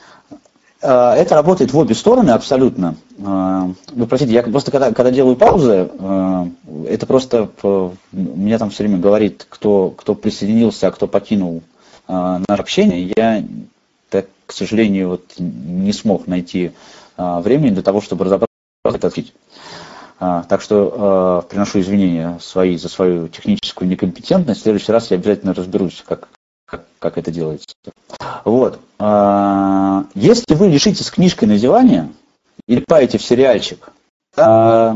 э, это работает в обе стороны абсолютно. Вы простите, я просто когда, когда делаю паузы, это просто меня там все время говорит, кто, кто присоединился, а кто покинул наше общение. Я, так, к сожалению, вот не смог найти времени для того, чтобы разобраться это а, так что э, приношу извинения свои за свою техническую некомпетентность. В следующий раз я обязательно разберусь, как, как, как это делается. Вот. Э, если вы лишитесь книжкой на диване или паете в сериальчик, э,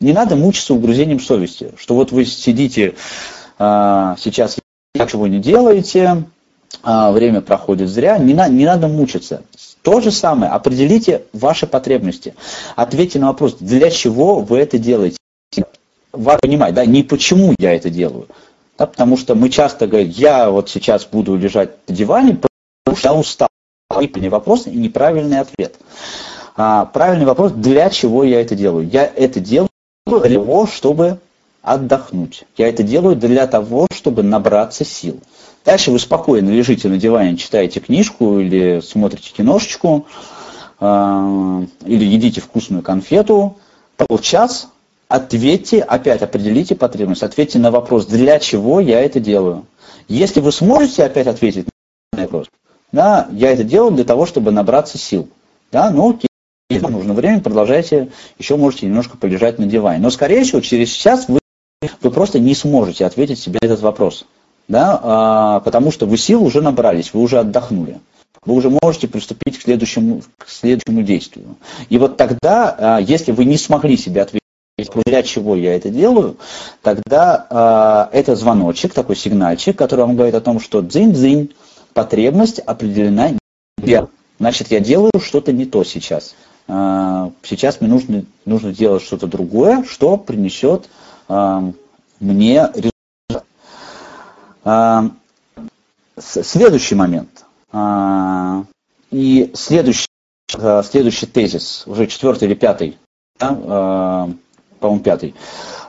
не надо мучиться угрызением совести, что вот вы сидите э, сейчас ничего не делаете, время проходит зря, не, на, не надо мучиться. То же самое, определите ваши потребности. Ответьте на вопрос, для чего вы это делаете. Вас понимать, да, не почему я это делаю. Да, потому что мы часто говорим, я вот сейчас буду лежать на диване, потому что я устал. Неправильный вопрос и неправильный ответ. А, правильный вопрос, для чего я это делаю. Я это делаю для того, чтобы отдохнуть. Я это делаю для того, чтобы набраться сил. Дальше вы спокойно лежите на диване, читаете книжку или смотрите киношечку, э, или едите вкусную конфету. Час ответьте, опять определите потребность, ответьте на вопрос, для чего я это делаю. Если вы сможете опять ответить на вопрос, да, я это делаю для того, чтобы набраться сил. Да, ну, если нужно время, продолжайте, еще можете немножко полежать на диване. Но, скорее всего, через час вы, вы просто не сможете ответить себе этот вопрос да, а, потому что вы сил уже набрались, вы уже отдохнули. Вы уже можете приступить к следующему, к следующему действию. И вот тогда, а, если вы не смогли себе ответить, для чего я это делаю, тогда а, это звоночек, такой сигнальчик, который вам говорит о том, что дзынь-дзынь, потребность определена Значит, я делаю что-то не то сейчас. А, сейчас мне нужно, нужно делать что-то другое, что принесет а, мне результат следующий момент. А, и следующий, а, следующий тезис, уже четвертый или пятый, да, по-моему, пятый.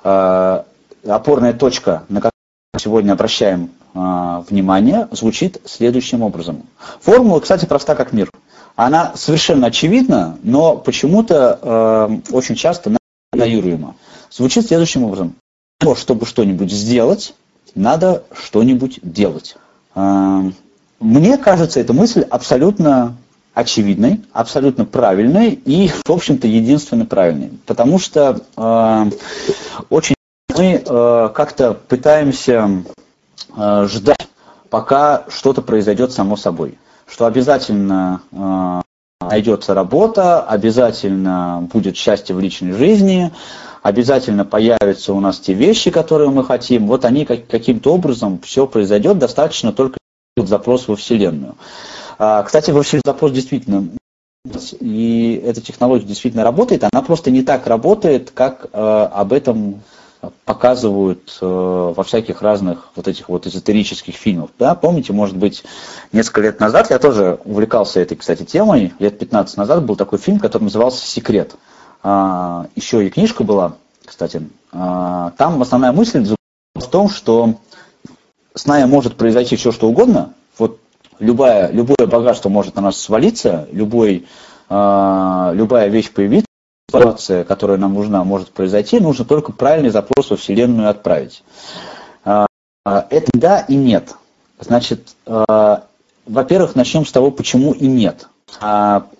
Опорная точка, на которую сегодня обращаем внимание, звучит следующим образом. Формула, кстати, проста как мир. Она совершенно очевидна, но почему-то очень часто игнорируема. Звучит следующим образом. Чтобы что-нибудь сделать, надо что-нибудь делать. А, мне кажется, эта мысль абсолютно очевидной, абсолютно правильной и, в общем-то, единственно правильной. Потому что э, очень мы э, как-то пытаемся ждать, пока что-то произойдет само собой. Что обязательно найдется работа, обязательно будет счастье в личной жизни, обязательно появятся у нас те вещи, которые мы хотим. Вот они как, каким-то образом все произойдет, достаточно только запрос во Вселенную. А, кстати, во Вселенную запрос действительно и эта технология действительно работает, она просто не так работает, как э, об этом показывают э, во всяких разных вот этих вот эзотерических фильмах. Да? Помните, может быть, несколько лет назад я тоже увлекался этой, кстати, темой. Лет 15 назад был такой фильм, который назывался «Секрет». А, еще и книжка была, кстати. А, там основная мысль в том, что с нами может произойти все, что угодно. Вот любая, любое богатство может на нас свалиться, любой, а, любая вещь появится, ситуация, которая нам нужна, может произойти, нужно только правильный запрос во Вселенную отправить. Это да и нет. Значит, во-первых, начнем с того, почему и нет.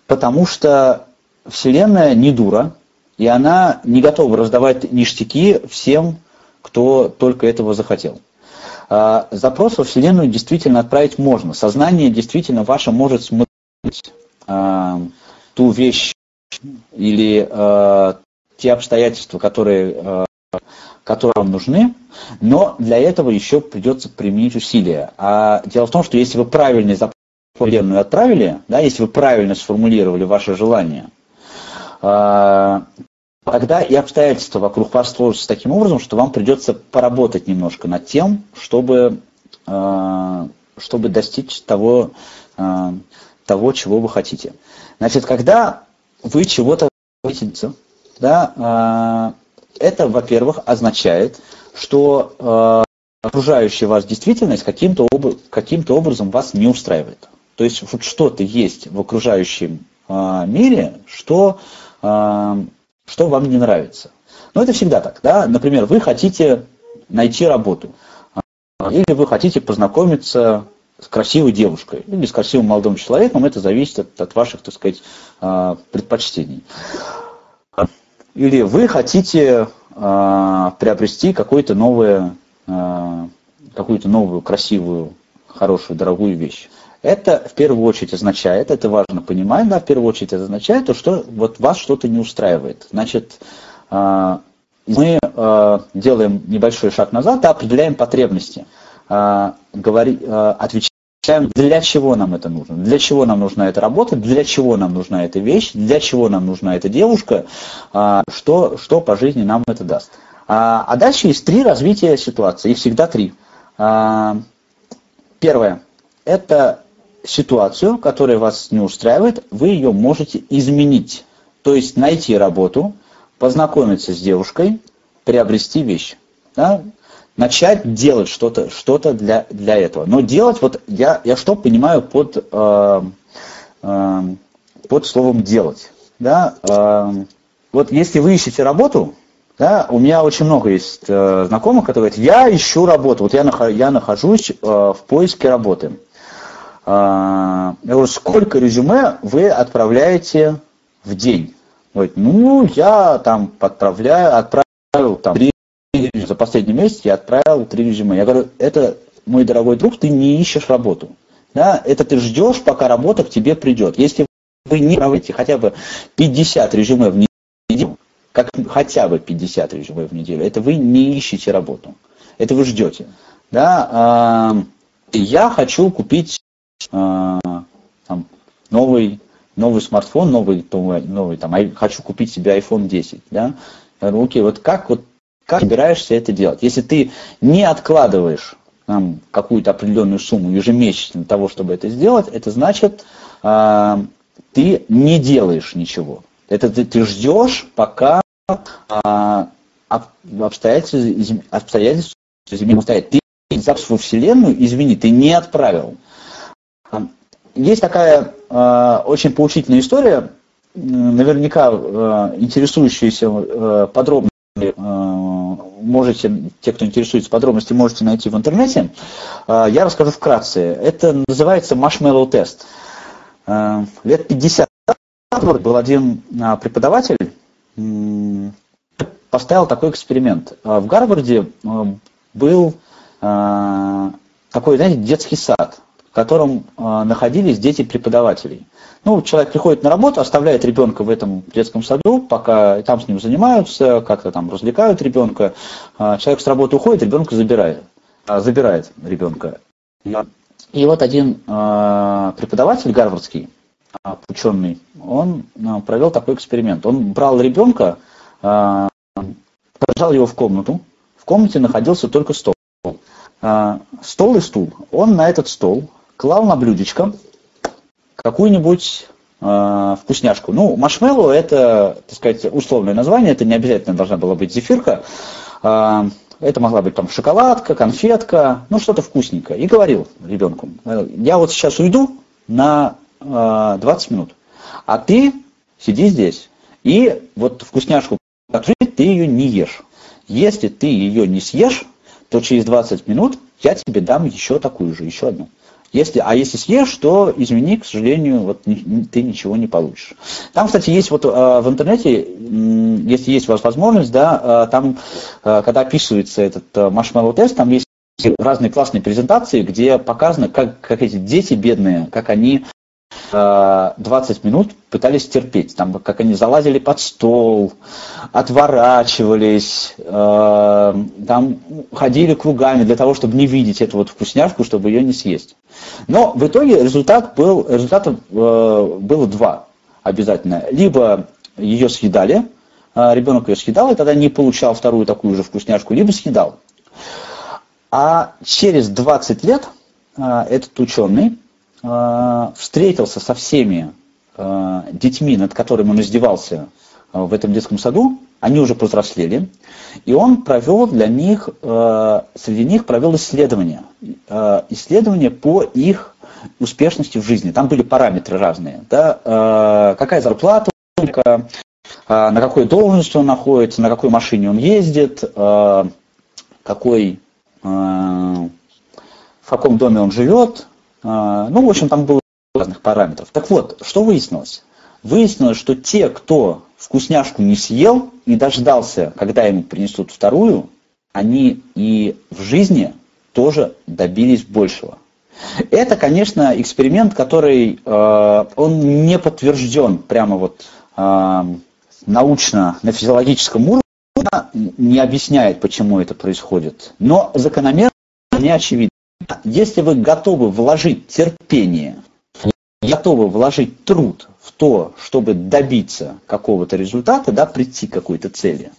Потому что Вселенная не дура, и она не готова раздавать ништяки всем, кто только этого захотел. А, запрос во Вселенную действительно отправить можно. Сознание действительно ваше может смотреть а, ту вещь или а, те обстоятельства, которые, которые вам нужны, но для этого еще придется применить усилия. А дело в том, что если вы правильный запрос Вселенную отправили, да, если вы правильно сформулировали ваше желание – тогда и обстоятельства вокруг вас сложатся таким образом, что вам придется поработать немножко над тем, чтобы, а, чтобы достичь того, а, того, чего вы хотите. Значит, когда вы чего-то хотите, да, это, во-первых, означает, что окружающая вас действительность каким-то каким образом вас не устраивает. То есть вот что-то есть в окружающем мире, что что вам не нравится. Но это всегда так. Да? Например, вы хотите найти работу, а, или вы хотите познакомиться с красивой девушкой или с красивым молодым человеком, это зависит от, от ваших, так сказать, а, предпочтений. Или вы хотите а, приобрести какую-то новую, какую-то новую, красивую, хорошую, дорогую вещь. Это в первую очередь означает, это важно понимать, да, в первую очередь означает, то, что вот вас что-то не устраивает. Значит, а, мы а, делаем небольшой шаг назад, да, определяем потребности, а, говори, отвечаем для чего нам это нужно, для чего нам нужна эта работа, для чего нам нужна эта вещь, для чего нам нужна эта девушка, а, что, что по жизни нам это даст. А, а дальше есть три развития ситуации, их всегда три. А, первое – это ситуацию, которая вас не устраивает, вы ее можете изменить. То есть найти работу, познакомиться с девушкой, приобрести вещь. Да? начать делать что-то что для, для этого. Но делать, вот я, я что понимаю под, э, э, под словом делать. Да? Э, вот если вы ищете работу, да, у меня очень много есть э, знакомых, которые говорят, я ищу работу, вот я, нах, я нахожусь э, в поиске работы. Я говорю, сколько резюме вы отправляете в день? Говорит, ну, я там отправляю, отправил там за последний месяц я отправил три резюме. Я говорю, это, мой дорогой друг, ты не ищешь работу. Да? Это ты ждешь, пока работа к тебе придет. Если вы не отправляете хотя бы 50 резюме в неделю, как хотя бы 50 резюме в неделю, это вы не ищете работу. Это вы ждете. Да? Я хочу купить а, там, новый, новый смартфон, новый, новый, там, хочу купить себе iPhone 10. Да? Я говорю, окей, вот как вот как собираешься это делать? Если ты не откладываешь там, какую-то определенную сумму ежемесячно для того, чтобы это сделать, это значит, э, ты не делаешь ничего. Это ты, ты ждешь, пока э, обстоятельства, обстоятельства изменятся. Ты запись во Вселенную, извини, ты не отправил. Есть такая э, очень поучительная история, наверняка э, интересующаяся э, подробно можете, те, кто интересуется подробностями, можете найти в интернете. Я расскажу вкратце. Это называется marshmallow тест. Лет 50 был один преподаватель, поставил такой эксперимент. В Гарварде был такой, знаете, детский сад, в котором находились дети преподавателей. Ну, человек приходит на работу, оставляет ребенка в этом детском саду, пока там с ним занимаются, как-то там развлекают ребенка. А человек с работы уходит, ребенка забирает, а, забирает ребенка. И вот один а, преподаватель гарвардский, ученый, он провел такой эксперимент. Он брал ребенка, сажал его в комнату. В комнате находился только стол. Стол и стул. Он на этот стол клал на блюдечко какую-нибудь э, вкусняшку. Ну, маршмеллоу это, так сказать, условное название, это не обязательно должна была быть зефирка. Э, это могла быть там шоколадка, конфетка, ну что-то вкусненькое. И говорил ребенку, я вот сейчас уйду на э, 20 минут, а ты сиди здесь. И вот вкусняшку ты ее не ешь. Если ты ее не съешь, то через 20 минут я тебе дам еще такую же, еще одну. Если, а если съешь, то извини, к сожалению, вот не, ты ничего не получишь. Там, кстати, есть вот э, в интернете, если есть у вас возможность, да, э, там, э, когда описывается этот э, маршмеллоу тест, там есть разные классные презентации, где показано, как, как эти дети бедные, как они 20 минут пытались терпеть. Там, как они залазили под стол, отворачивались, э, там ходили кругами для того, чтобы не видеть эту вот вкусняшку, чтобы ее не съесть. Но в итоге результат был, результатов э, было два обязательно. Либо ее съедали, э, ребенок ее съедал, и тогда не получал вторую такую же вкусняшку, либо съедал. А через 20 лет этот ученый встретился со всеми детьми, над которыми он издевался в этом детском саду, они уже повзрослели, и он провел для них, среди них провел исследования, э, исследования по их успешности в жизни. Там были параметры разные, да, какая зарплата на какой должности он находится, на какой машине он ездит, какой, в каком доме он живет. Ну, в общем, там было разных параметров. Так вот, что выяснилось? Выяснилось, что те, кто вкусняшку не съел и дождался, когда ему принесут вторую, они и в жизни тоже добились большего. Это, конечно, эксперимент, который э, он не подтвержден прямо вот э, научно на физиологическом уровне, не объясняет, почему это происходит, но закономерно не очевидно. Если вы готовы вложить терпение, готовы вложить труд в то, чтобы добиться какого-то результата, да, прийти к какой-то цели,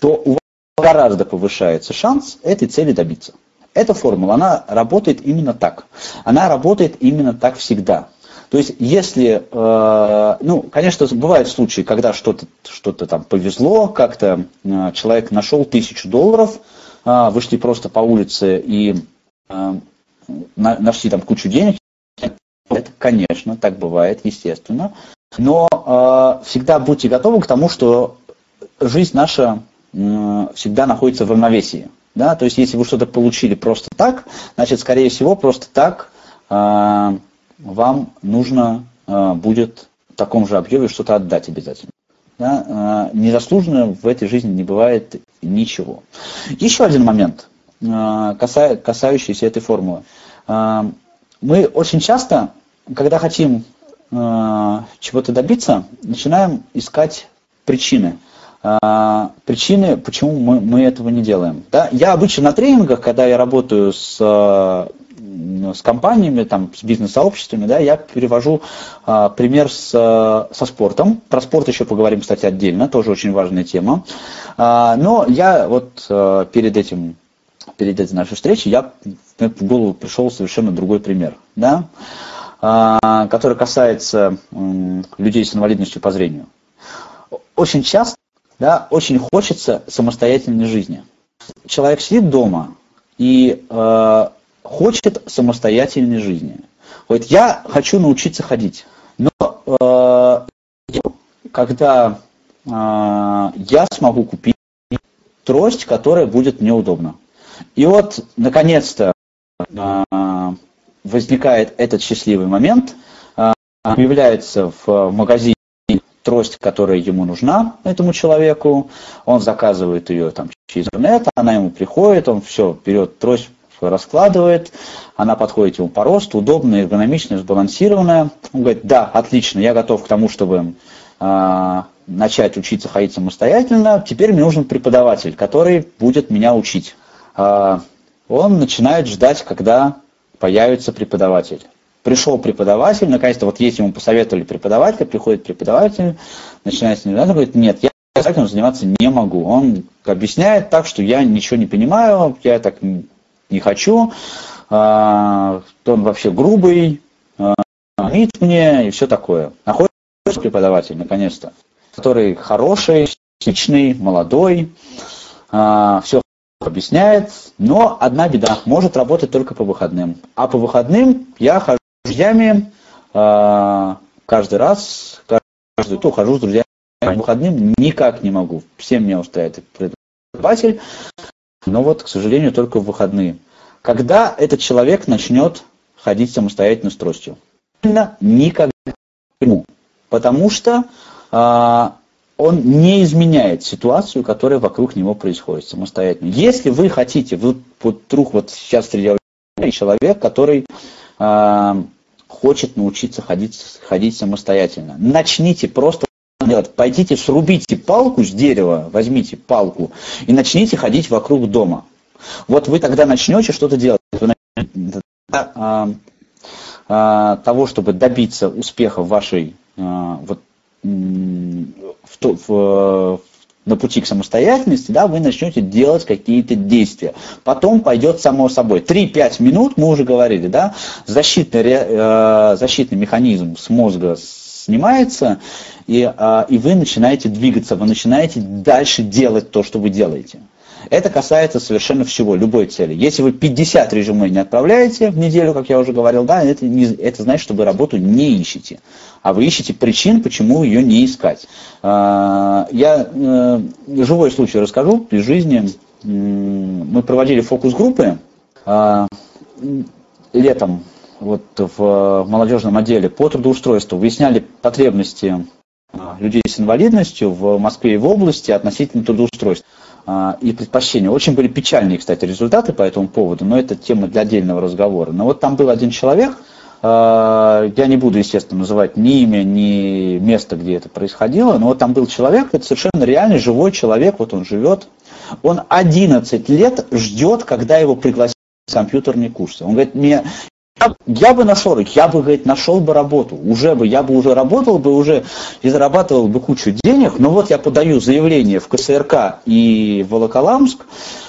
то у вас гораздо повышается шанс этой цели добиться. Эта формула, она работает именно так. Она работает именно так всегда. То есть, если, э, ну, конечно, бывают случаи, когда что-то что там повезло, как-то э, человек нашел тысячу долларов, э, вышли просто по улице и э, нашли там кучу денег. Это, конечно, так бывает, естественно. Но э, всегда будьте готовы к тому, что жизнь наша э, всегда находится в равновесии. Да? То есть, если вы что-то получили просто так, значит, скорее всего, просто так э, вам нужно э, будет в таком же объеме что-то отдать обязательно. Да? Э, незаслуженно в этой жизни не бывает ничего. Еще один момент, каса, касающийся этой формулы. Э, мы очень часто, когда хотим э, чего-то добиться, начинаем искать причины. Причины, почему мы, этого не делаем. Я обычно на тренингах, когда я работаю с с компаниями, там, с бизнес-сообществами, да, я перевожу а, пример с, со спортом. Про спорт еще поговорим, кстати, отдельно, тоже очень важная тема. А, но я вот а, перед этим, перед этой нашей встречей, я в голову пришел совершенно другой пример, да, а, который касается людей с инвалидностью по зрению. Очень часто, да, очень хочется самостоятельной жизни. Человек сидит дома и э, хочет самостоятельной жизни. Вот я хочу научиться ходить, но э, когда э, я смогу купить трость, которая будет мне удобна. И вот, наконец-то, э, возникает этот счастливый момент, э, появляется в магазине трость, которая ему нужна, этому человеку, он заказывает ее там через интернет, она ему приходит, он все, берет трость, раскладывает, она подходит ему по росту, удобная, эргономичная, сбалансированная. Он говорит, да, отлично, я готов к тому, чтобы э, начать учиться ходить самостоятельно. Теперь мне нужен преподаватель, который будет меня учить. Э, он начинает ждать, когда появится преподаватель. Пришел преподаватель, наконец-то вот если ему посоветовали преподавателя, приходит преподаватель, начинает с ним, он говорит, нет, я этим заниматься не могу. Он объясняет так, что я ничего не понимаю, я так не хочу, а, он вообще грубый, а, мне и все такое. Находится преподаватель, наконец-то, который хороший, личный, молодой, а, все объясняет, но одна беда, может работать только по выходным. А по выходным я хожу с друзьями каждый раз, каждый то хожу с друзьями по выходным никак не могу. Всем меня устраивает преподаватель, но вот, к сожалению, только в выходные. Когда этот человек начнет ходить самостоятельно с тростью? Никогда. Потому что а, он не изменяет ситуацию, которая вокруг него происходит самостоятельно. Если вы хотите, вы вот, вдруг вот сейчас среди человек, который а, хочет научиться ходить, ходить самостоятельно, начните просто делать. Пойдите, срубите палку с дерева, возьмите палку и начните ходить вокруг дома. Вот вы тогда начнете что-то делать. Вы а, а, того, чтобы добиться успеха в вашей а, вот, в, в, на пути к самостоятельности, да, вы начнете делать какие-то действия. Потом пойдет само собой. 3-5 минут, мы уже говорили, да, защитный, э, защитный механизм с мозга снимается, и, э, и вы начинаете двигаться, вы начинаете дальше делать то, что вы делаете. Это касается совершенно всего, любой цели. Если вы 50 резюме не отправляете в неделю, как я уже говорил, да, это, не, это значит, что вы работу не ищете. А вы ищете причин, почему ее не искать. А, я э, живой случай расскажу. При жизни мы проводили фокус-группы а, летом вот в молодежном отделе по трудоустройству, выясняли потребности а, людей с инвалидностью в Москве и в области относительно трудоустройства. А, и предпочтения. Очень были печальные, кстати, результаты по этому поводу, но это тема для отдельного разговора. Но вот там был один человек, а, я не буду, естественно, называть ни имя, ни место, где это происходило, но вот там был человек, это совершенно реальный живой человек, вот он живет, он 11 лет ждет, когда его пригласят компьютерные курсы. Он говорит, мне, я, я бы нашел, я бы, говорит, нашел бы работу, уже бы, я бы уже работал бы, уже и зарабатывал бы кучу денег, но вот я подаю заявление в КСРК и в Волоколамск,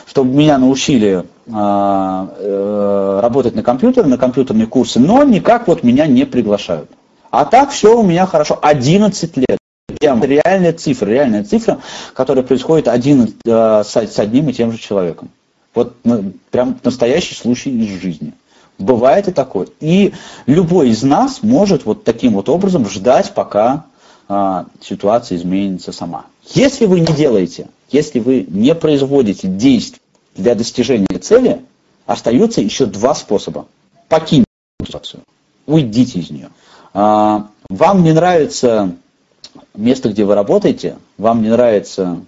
чтобы меня научили э, э, работать на компьютере, на компьютерные курсы, но никак вот меня не приглашают. А так все у меня хорошо. 11 лет. Прям реальная цифра, реальная цифра, которая происходит один, э, с, с одним и тем же человеком. Вот ну, прям настоящий случай из жизни. Бывает и такое. И любой из нас может вот таким вот образом ждать, пока а, ситуация изменится сама. Если вы не делаете, если вы не производите действий для достижения цели, остаются еще два способа. Покиньте ситуацию, уйдите из нее. А, вам не нравится место, где вы работаете, вам не нравится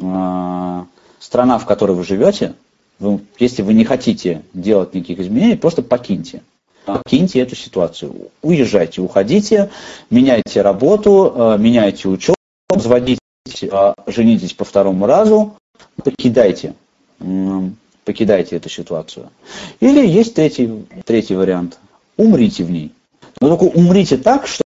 а, страна, в которой вы живете, вы, если вы не хотите делать никаких изменений, просто покиньте. Покиньте эту ситуацию. Уезжайте, уходите, меняйте работу, а, меняйте учебу, заводите, женитесь по второму разу, покидайте покидайте эту ситуацию. Или есть третий, третий вариант. Умрите в ней. Но только умрите так, что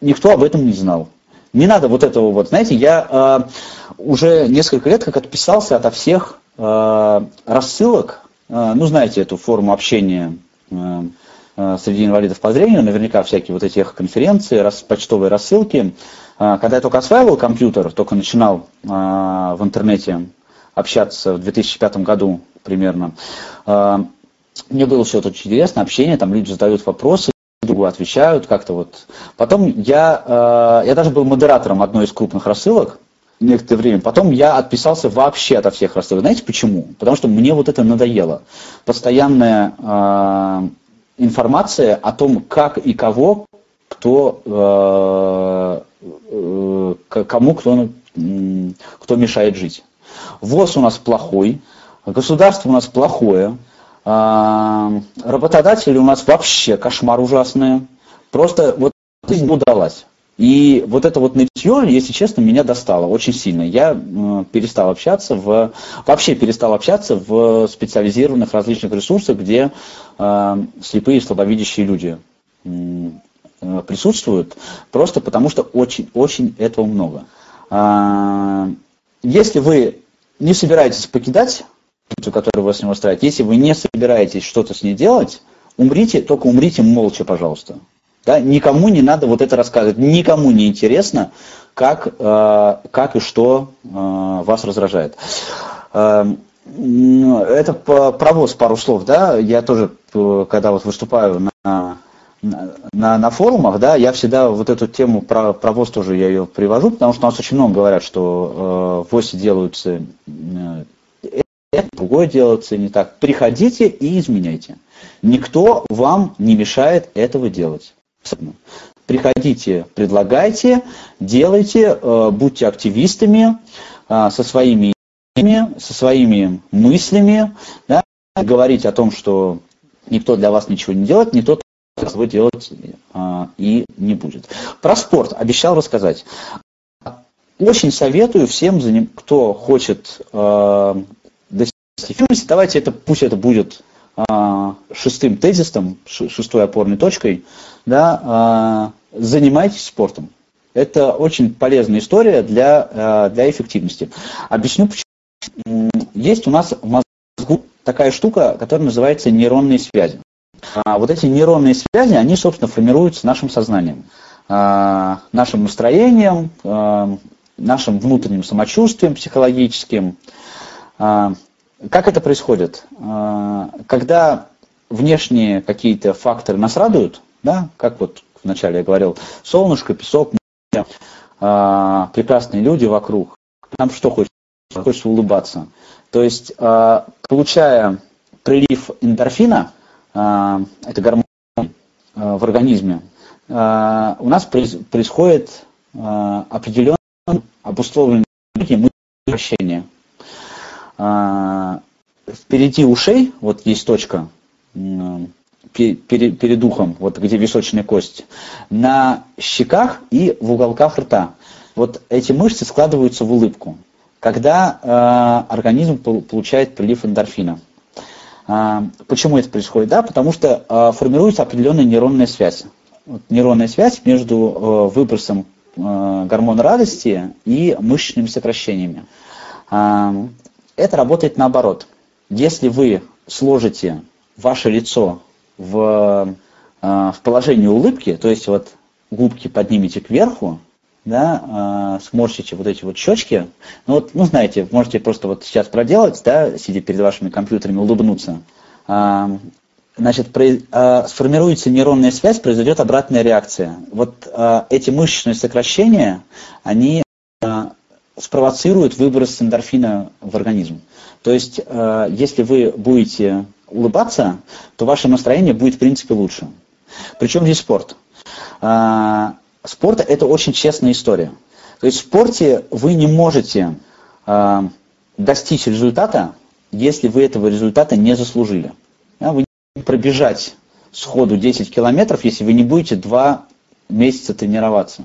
никто об этом не знал. Не надо вот этого вот, знаете, я э, уже несколько лет как отписался ото всех рассылок, э, ну, знаете, эту форму общения э, э, среди инвалидов по зрению, наверняка всякие вот эти конференции, почтовые рассылки. Э, когда я только осваивал компьютер, только начинал э, в интернете общаться в 2005 году примерно, э, мне было все это очень интересно, общение, там люди задают вопросы, другу отвечают как-то вот. Потом я, э, я даже был модератором одной из крупных рассылок некоторое время. Потом я отписался вообще от всех рассылок. Знаете почему? Потому что мне вот это надоело. Постоянная э, информация о том, как и кого, кто, э, э, кому кто, кто мешает жить. ВОЗ у нас плохой, государство у нас плохое, а, работодатели у нас вообще кошмар ужасный. Просто вот жизнь удалась. И вот это вот нытье, если честно, меня достало очень сильно. Я перестал общаться в, вообще перестал общаться в специализированных различных ресурсах, где э, слепые и слабовидящие люди э, присутствуют, просто потому что очень-очень этого много. Э, если вы не собираетесь покидать которая вас не устраивает, если вы не собираетесь что-то с ней делать, умрите, только умрите молча, пожалуйста. Да? Никому не надо вот это рассказывать, никому не интересно, как, э, как и что э, вас раздражает. Э, это провоз пару слов, да, я тоже, э, когда вот выступаю на, на, на форумах, да, я всегда вот эту тему про провоз тоже я ее привожу, потому что у нас очень много говорят, что э, ВОСи делаются э, это другое делается не так. Приходите и изменяйте. Никто вам не мешает этого делать. Приходите, предлагайте, делайте, э, будьте активистами э, со своими со своими мыслями, да, говорить о том, что никто для вас ничего не делает, никто вы делать а, и не будет. Про спорт обещал рассказать. Очень советую всем, кто хочет а, эффективности. Давайте это, пусть это будет шестым тезисом, шестой опорной точкой, да, а, занимайтесь спортом. Это очень полезная история для, а, для эффективности. Объясню почему. Есть у нас в мозгу такая штука, которая называется нейронные связи. А вот эти нейронные связи, они, собственно, формируются нашим сознанием, а, нашим настроением, нашим внутренним самочувствием психологическим. Как это происходит? Когда внешние какие-то факторы нас радуют, да, как вот вначале я говорил, солнышко, песок, а, прекрасные люди вокруг, нам что хочется? Хочется улыбаться. То есть, а, получая прилив эндорфина, это гормон в организме, у нас происходит определенное обусловленное ощущение а, впереди ушей, вот есть точка перед ухом, вот где височная кость, на щеках и в уголках рта. Вот эти мышцы складываются в улыбку, когда э, организм получает прилив эндорфина. А, почему это происходит? Да, потому что а, формируется определенная нейронная связь. Вот нейронная связь между а, выбросом а, гормона радости и мышечными сокращениями. А, это работает наоборот. Если вы сложите ваше лицо в, а, в положении улыбки, то есть вот губки поднимете кверху, да, э, сморщите вот эти вот щечки. Ну вот, ну знаете, можете просто вот сейчас проделать, да, сидя перед вашими компьютерами, улыбнуться. Э, значит, про, э, сформируется нейронная связь, произойдет обратная реакция. Вот э, эти мышечные сокращения, они э, спровоцируют выброс эндорфина в организм. То есть, э, если вы будете улыбаться, то ваше настроение будет, в принципе, лучше. Причем здесь спорт. Э, спорт – это очень честная история. То есть в спорте вы не можете э, достичь результата, если вы этого результата не заслужили. Да, вы не пробежать сходу 10 километров, если вы не будете два месяца тренироваться.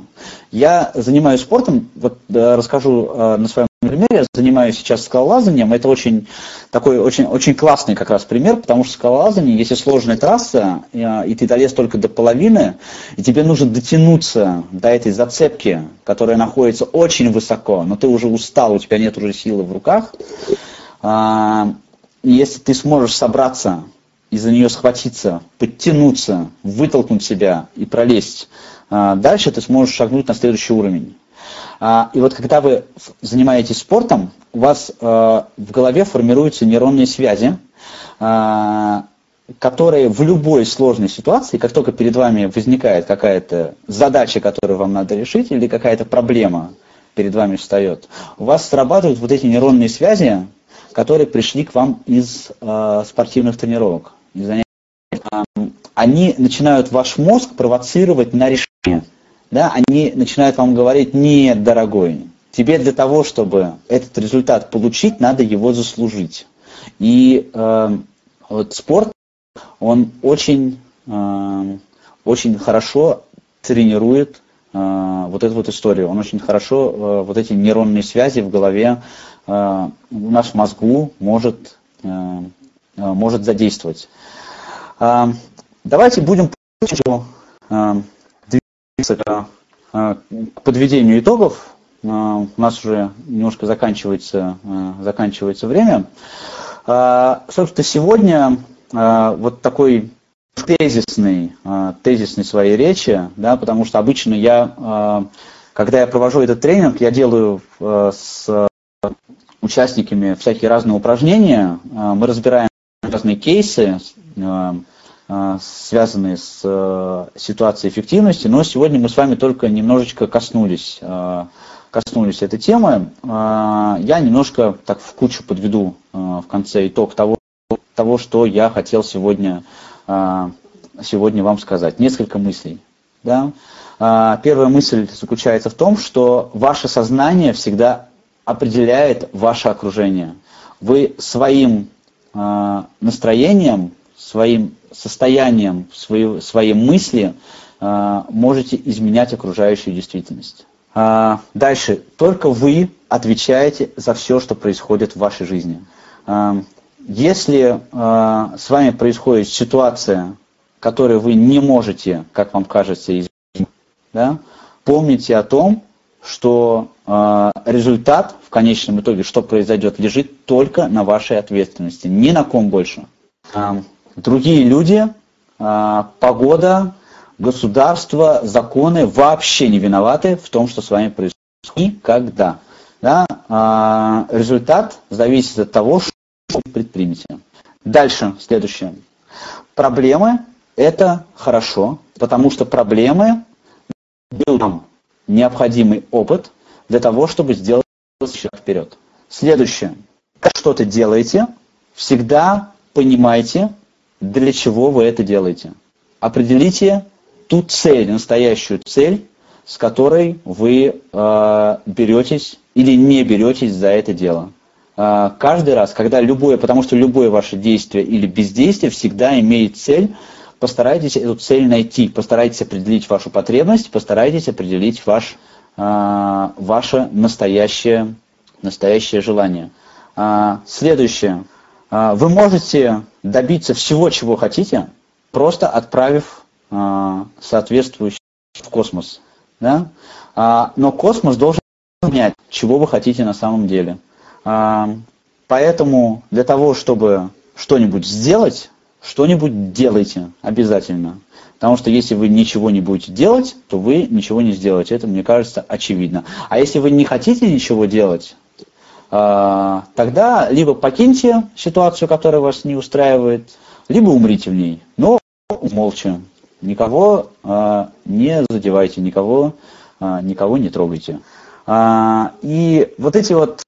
Я занимаюсь спортом, вот э, расскажу э, на своем примере, я занимаюсь сейчас скалолазанием, это очень такой очень, очень классный как раз пример, потому что скалолазание, если сложная трасса, э, и ты долез только до половины, и тебе нужно дотянуться до этой зацепки, которая находится очень высоко, но ты уже устал, у тебя нет уже силы в руках, если ты сможешь собраться и за нее схватиться, подтянуться, вытолкнуть себя и пролезть а, дальше ты сможешь шагнуть на следующий уровень. А, и вот когда вы занимаетесь спортом, у вас а, в голове формируются нейронные связи, которые в любой сложной ситуации, как только перед вами возникает какая-то задача, которую вам надо решить, или какая-то проблема перед вами встает, у вас срабатывают вот эти нейронные связи, которые пришли к вам из спортивных тренировок, из занятий они начинают ваш мозг провоцировать на решение. Да, они начинают вам говорить, нет, дорогой, тебе для того, чтобы этот результат получить, надо его заслужить. И э, вот спорт, он очень, э, очень хорошо тренирует э, вот эту вот историю. Он очень хорошо э, вот эти нейронные связи в голове э, у мозгу может, э, э может задействовать. Э, Давайте будем э, к подведению итогов. Э, у нас уже немножко заканчивается, заканчивается время. Собственно, сегодня вот такой тезисный, тезисный своей речи, да, потому что обычно я, когда я провожу этот тренинг, я делаю с участниками всякие разные упражнения, мы разбираем разные кейсы, связанные с э, ситуацией эффективности, но сегодня мы с вами только немножечко коснулись, а, коснулись этой темы. Я немножко так в кучу подведу в конце итог того, того что я хотел сегодня, сегодня вам сказать. Несколько мыслей. Да? Первая мысль заключается в том, что ваше сознание всегда определяет ваше окружение. Вы своим настроением, своим состоянием свои, своей мысли э, можете изменять окружающую действительность. Э, дальше. Только вы отвечаете за все, что происходит в вашей жизни. Э, если с вами происходит ситуация, которую вы не можете, как вам кажется, изменить, да, помните о том, что э, результат в конечном итоге, что произойдет, лежит только на вашей ответственности, ни на ком больше. Э, Другие люди, а, погода, государство, законы вообще не виноваты в том, что с вами происходит. Никогда. Да? А, результат зависит от того, что вы предпримете. Дальше, следующее. Проблемы – это хорошо, потому что проблемы дают нам необходимый опыт для того, чтобы сделать шаг вперед. Следующее. Как что-то делаете, всегда понимайте, для чего вы это делаете. Определите ту цель, настоящую цель, с которой вы э, беретесь или не беретесь за это дело. Э, каждый раз, когда любое, потому что любое ваше действие или бездействие всегда имеет цель, постарайтесь эту цель найти, постарайтесь определить вашу потребность, постарайтесь определить ваш, э, ваше настоящее, настоящее желание. Э, следующее. Вы можете добиться всего, чего хотите, просто отправив соответствующий в космос. Да? Но космос должен понять, чего вы хотите на самом деле. Поэтому для того, чтобы что-нибудь сделать, что-нибудь делайте обязательно. Потому что если вы ничего не будете делать, то вы ничего не сделаете. Это, мне кажется, очевидно. А если вы не хотите ничего делать, а, тогда либо покиньте ситуацию, которая вас не устраивает, либо умрите в ней. Но молча. Никого а, не задевайте, никого, а, никого не трогайте. И вот эти вот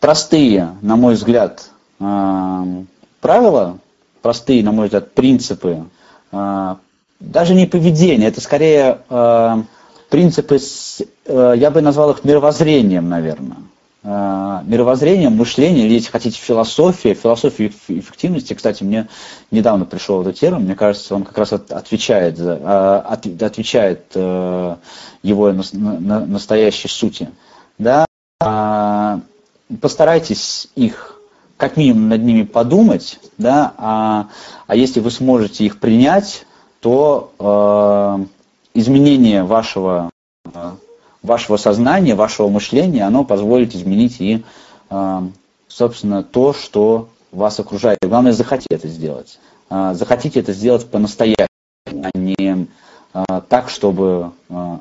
простые, на мой взгляд, правила, простые, на мой взгляд, принципы, а, даже не поведение, это скорее а, принципы, э, я бы назвал их мировоззрением, наверное. А, мировоззрением, мышлением, или если хотите, философия, философия эффективности, кстати, мне недавно пришел этот термин, мне кажется, он как раз отвечает, отвечает э, его настоящей сути. Да? Постарайтесь их как минимум над ними подумать, да, а, а если вы сможете их принять, то э, изменение вашего, э, вашего сознания, вашего мышления, оно позволит изменить и, э, собственно, то, что вас окружает. Главное, захотите это сделать. Э, захотите это сделать по-настоящему, а не э, так, чтобы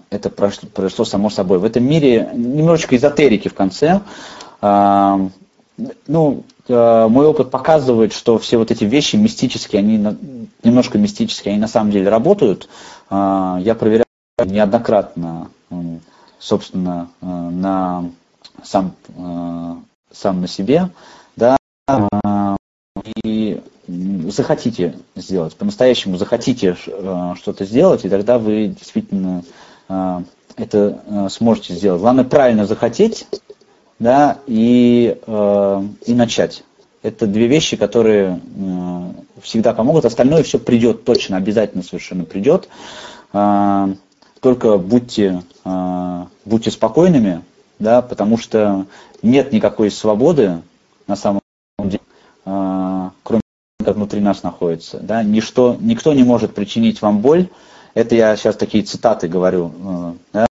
это произошло само собой. В этом мире немножечко эзотерики в конце. Ну, мой опыт показывает, что все вот эти вещи мистические, они немножко мистические, они на самом деле работают. Я проверял неоднократно, собственно, э, на сам, сам на себе, да, и захотите сделать, по-настоящему захотите что-то сделать, и тогда вы действительно это сможете сделать. Главное правильно захотеть, да, и, э, и начать. Это две вещи, которые э, всегда помогут. Остальное все придет точно, обязательно совершенно придет. Только будьте, э, будьте спокойными, да, потому что нет никакой свободы на самом деле, э, кроме как внутри нас находится. Да. Ничто, никто не может причинить вам боль. Это я сейчас такие цитаты говорю. Э, да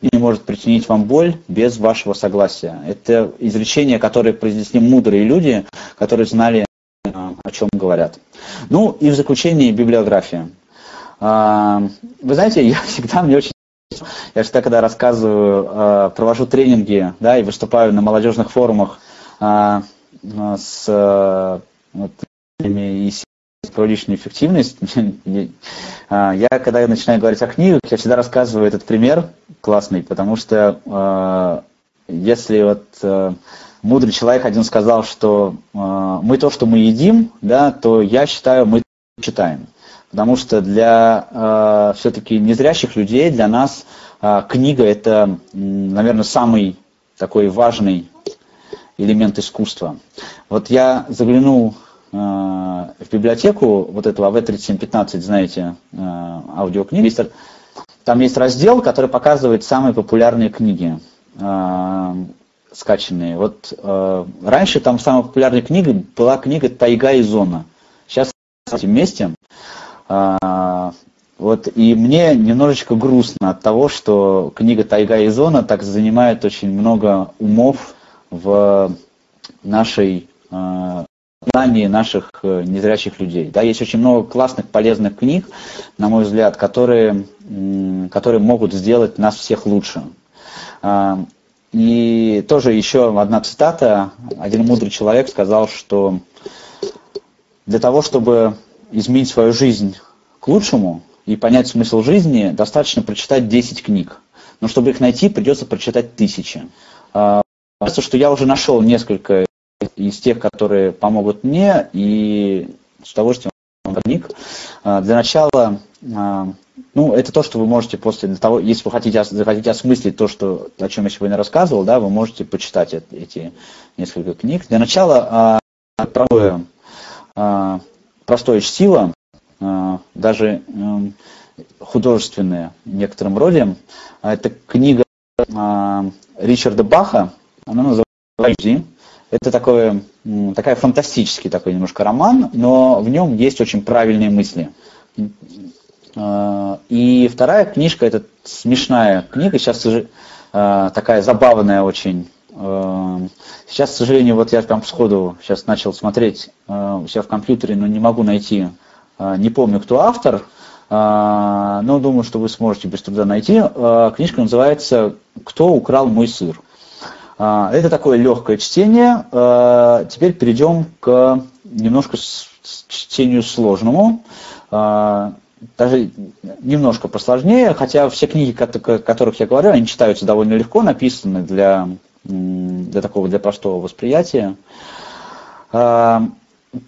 и не может причинить вам боль без вашего согласия. Это изречение, которое произнесли мудрые люди, которые знали, о чем говорят. Ну и в заключение библиография. А, вы знаете, [laughs] я всегда, мне очень я всегда, когда рассказываю, э, провожу тренинги, да, и выступаю на молодежных форумах а, с э, вот, и про личную эффективность, [laughs] а, я когда я начинаю говорить о книгах, я всегда рассказываю этот пример классный, потому что а, если вот а, мудрый человек один сказал, что мы то, что мы едим, да, то я считаю, мы читаем. Потому что для все-таки незрящих людей, для нас книга это, наверное, самый такой важный элемент искусства. Вот я заглянул Э, в библиотеку вот этого AV3715, знаете, э, аудиокниги, там есть раздел, который показывает самые популярные книги э, скачанные. Вот раньше там самой популярной книгой была книга «Тайга и зона». Сейчас вместе. Вот, и мне немножечко грустно от того, что книга «Тайга и зона» так занимает очень много умов в нашей знании наших э, незрячих людей. Да, есть очень много классных, полезных книг, на мой взгляд, которые, которые могут сделать нас всех лучше. А, и тоже еще одна цитата. Один мудрый человек сказал, что для того, чтобы изменить свою жизнь к лучшему и понять смысл жизни, достаточно прочитать 10 книг. Но чтобы их найти, придется прочитать тысячи. А, кажется, что я уже нашел несколько из тех, которые помогут мне, и с удовольствием книг. А, для начала, а, ну, это то, что вы можете после того, если вы хотите, захотите осмыслить то, что, о чем я сегодня рассказывал, да, вы можете почитать эти несколько книг. Для начала а, простое, чтиво, даже эм, художественное в некотором роде. Это книга Ричарда Баха, она называется это такой, такая фантастический такой немножко роман, но в нем есть очень правильные мысли. А, и вторая книжка, это смешная книга, сейчас а, такая забавная очень. А, сейчас, к сожалению, вот я прям сходу сейчас начал смотреть у себя в компьютере, но не могу найти, не помню, кто автор, но думаю, что вы сможете без труда найти. Книжка называется «Кто украл мой сыр?». Это такое легкое чтение. Теперь перейдем к немножко чтению сложному даже немножко посложнее, хотя все книги, о которых я говорю, они читаются довольно легко, написаны для, для такого, для простого восприятия. А,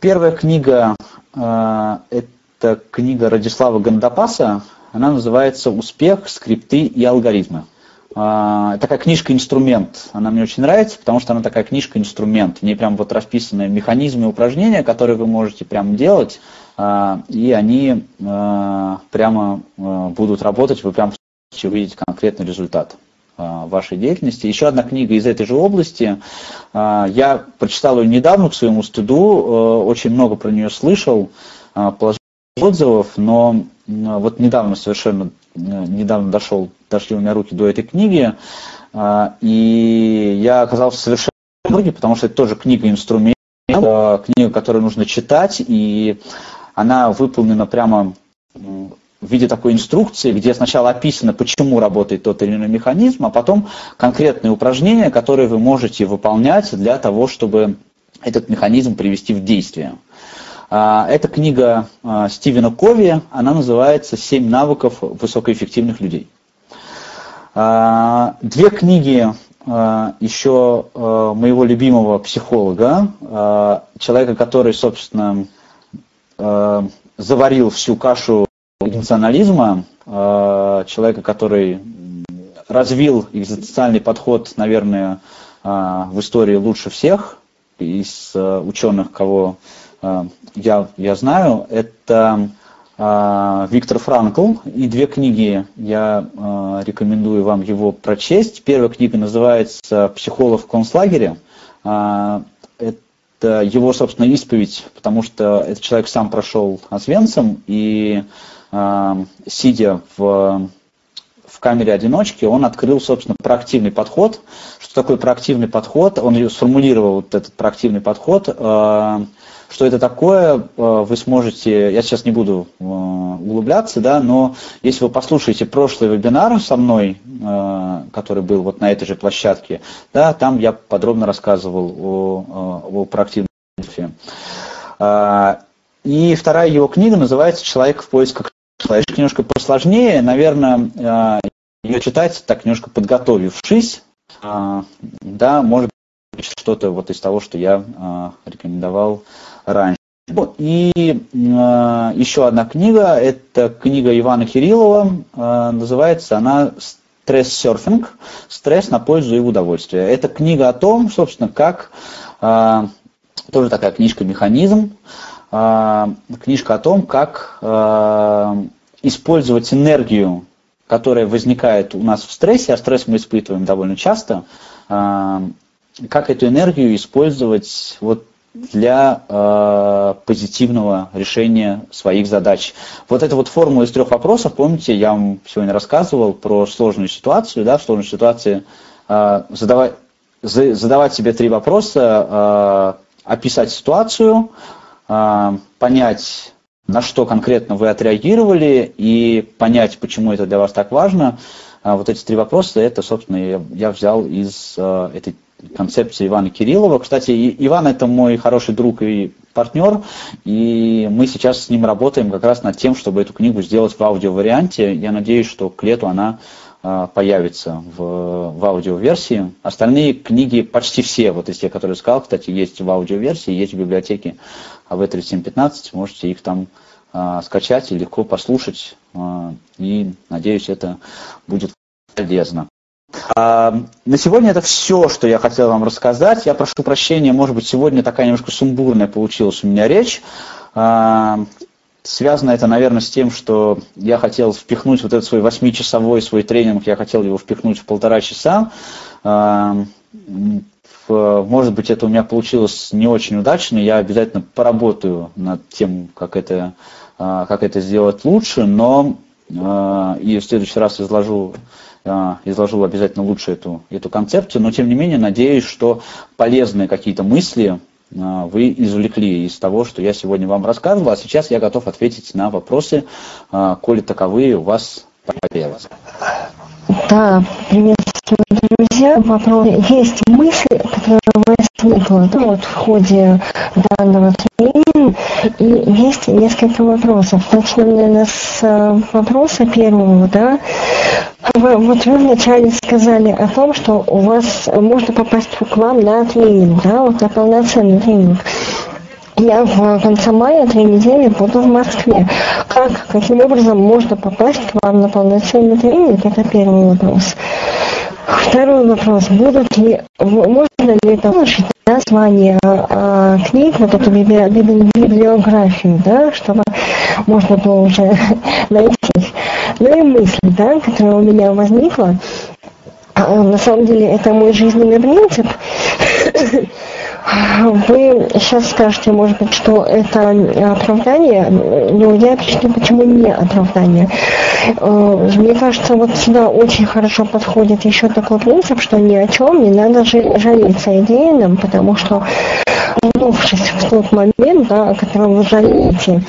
первая книга, а, это книга Радислава Гандапаса, она называется «Успех, скрипты и алгоритмы». А, такая книжка-инструмент. Она мне очень нравится, потому что она такая книжка-инструмент. В ней прям вот расписаны механизмы упражнения, которые вы можете прям делать, и они прямо будут работать, вы прям увидите конкретный результат вашей деятельности. Еще одна книга из этой же области. Я прочитал ее недавно, к своему стыду, очень много про нее слышал, положительных отзывов, но вот недавно совершенно, недавно дошел, дошли у меня руки до этой книги, и я оказался совершенно в потому что это тоже книга-инструмент, книга, которую нужно читать, и она выполнена прямо в виде такой инструкции, где сначала описано, почему работает тот или иной механизм, а потом конкретные упражнения, которые вы можете выполнять для того, чтобы этот механизм привести в действие. А, эта книга а, Стивена Кови, она называется «Семь навыков высокоэффективных людей». А, две книги еще моего любимого психолога, человека, который, собственно, заварил всю кашу национализма, э, человека, который развил экзистенциальный подход, наверное, э, в истории лучше всех из э, ученых, кого я, я знаю, это Виктор Франкл. И две книги я рекомендую вам его прочесть. Первая книга называется «Психолог в концлагере». Это его, собственно, исповедь, потому что этот человек сам прошел Освенцем, и сидя в, в камере одиночки, он открыл, собственно, проактивный подход. Что такое проактивный подход? Он сформулировал вот этот проактивный подход. Что это такое, э, вы сможете, я сейчас не буду э, углубляться, да, но если вы послушаете прошлый вебинар со мной, э, который был вот на этой же площадке, да, там я подробно рассказывал о, о проактивном И вторая его книга называется «Человек в поисках человека». Немножко посложнее, наверное, ее читать так немножко подготовившись, да, может быть что-то вот из того, что я рекомендовал раньше. И э, еще одна книга, это книга Ивана Кириллова, э, называется она «Стресс-серфинг. Стресс на пользу и удовольствие». Это книга о том, собственно, как, э, тоже такая книжка «Механизм», э, книжка о том, как э, использовать энергию, которая возникает у нас в стрессе, а стресс мы испытываем довольно часто, э, как эту энергию использовать вот для э, позитивного решения своих задач. Вот эта вот формула из трех вопросов, помните, я вам сегодня рассказывал про сложную ситуацию, да, в сложной ситуации э, задавать, задавать себе три вопроса, э, описать ситуацию, понять, на что конкретно вы отреагировали и понять, почему это для вас так важно. А вот эти три вопроса, это, собственно, я, взял из э, этой концепции Ивана Кириллова. Кстати, Иван это мой хороший друг и партнер, и мы сейчас с ним работаем как раз над тем, чтобы эту книгу сделать в аудиоварианте. Я надеюсь, что к лету она а, появится в, в аудиоверсии. Остальные книги, почти все, вот из тех, которые сказал, кстати, есть в аудиоверсии, есть в библиотеке АВ-3715, можете их там а, скачать и легко послушать, а, и надеюсь, это будет полезно. А, на сегодня это все, что я хотел вам рассказать. Я прошу прощения, может быть, сегодня такая немножко сумбурная получилась у меня речь. А, связано это, наверное, с тем, что я хотел впихнуть вот этот свой восьмичасовой свой тренинг, я хотел его впихнуть в полтора часа. А, может быть, это у меня получилось не очень удачно, я обязательно поработаю над тем, как это, как это сделать лучше, но и в следующий раз изложу изложу обязательно лучше эту, эту концепцию, но тем не менее надеюсь, что полезные какие-то мысли вы извлекли из того, что я сегодня вам рассказывал, а сейчас я готов ответить на вопросы, коли таковые у вас появятся. Да, приветствую, друзья. Вопрос. Есть мысли, которые возникла ну, вот, в ходе данного тренинга, и есть несколько вопросов. Начнем, наверное, с э, вопроса первого, да. Вы, вот вы вначале сказали о том, что у вас можно попасть к вам на тренинг, да, вот на полноценный тренинг. Я в конце мая три недели буду в Москве. Как, каким образом можно попасть к вам на полноценный тренинг? Это первый вопрос. Второй вопрос. Будут ли, можно ли получить название а, книг, вот эту библиографию, да, чтобы можно было уже [laughs] найти. Ну и мысль, да, которая у меня возникла. А, на самом деле это мой жизненный принцип. [laughs] Вы сейчас скажете, может быть, что это оправдание, но я объясню, почему не оправдание. Э, мне кажется, вот сюда очень хорошо подходит еще такой принцип, что ни о чем не надо жалеться идейным, потому что вернувшись в тот момент, да, о котором вы жалеете,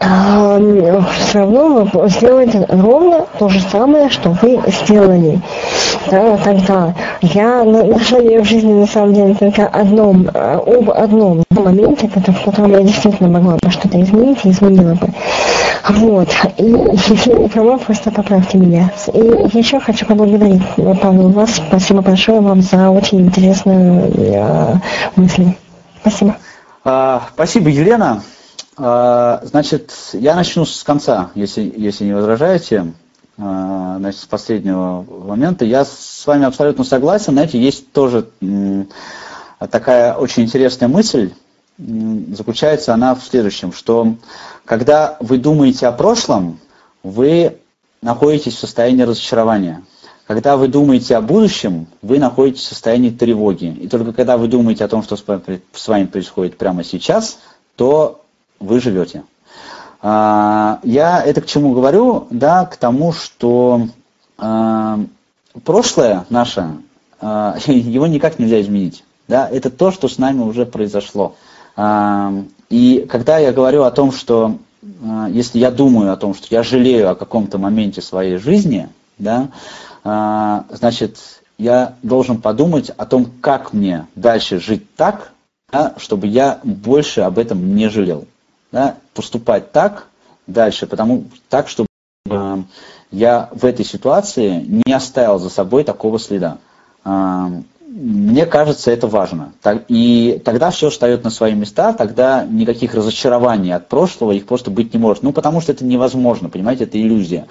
все равно вы сделаете ровно то же самое, что вы сделали. Да, тогда я жалею в жизни на самом деле только одном, а, об одном моменте, в котором я действительно могла бы что-то изменить и изменила бы. Вот. И если не права, просто поправьте меня. И еще хочу поблагодарить, Павел, вас. Спасибо большое вам за очень интересную э, мысли. Спасибо. А, спасибо, Елена. А, значит, я начну с конца, если, если не возражаете. А, значит, с последнего момента. Я с вами абсолютно согласен. Знаете, есть тоже такая очень интересная мысль. Заключается она в следующем, что когда вы думаете о прошлом, вы находитесь в состоянии разочарования. Когда вы думаете о будущем, вы находитесь в состоянии тревоги. И только когда вы думаете о том, что с вами происходит прямо сейчас, то вы живете. А, я это к чему говорю? Да, к тому, что а, прошлое наше, а, [laughs] его никак нельзя изменить. Да, это то, что с нами уже произошло. И когда я говорю о том, что если я думаю о том, что я жалею о каком-то моменте своей жизни, да, значит, я должен подумать о том, как мне дальше жить так, да, чтобы я больше об этом не жалел да, поступать так дальше, потому так, чтобы э, я в этой ситуации не оставил за собой такого следа. Э, мне кажется, это важно. Так, и тогда все встает на свои места, тогда никаких разочарований от прошлого их просто быть не может. Ну, потому что это невозможно, понимаете, это иллюзия.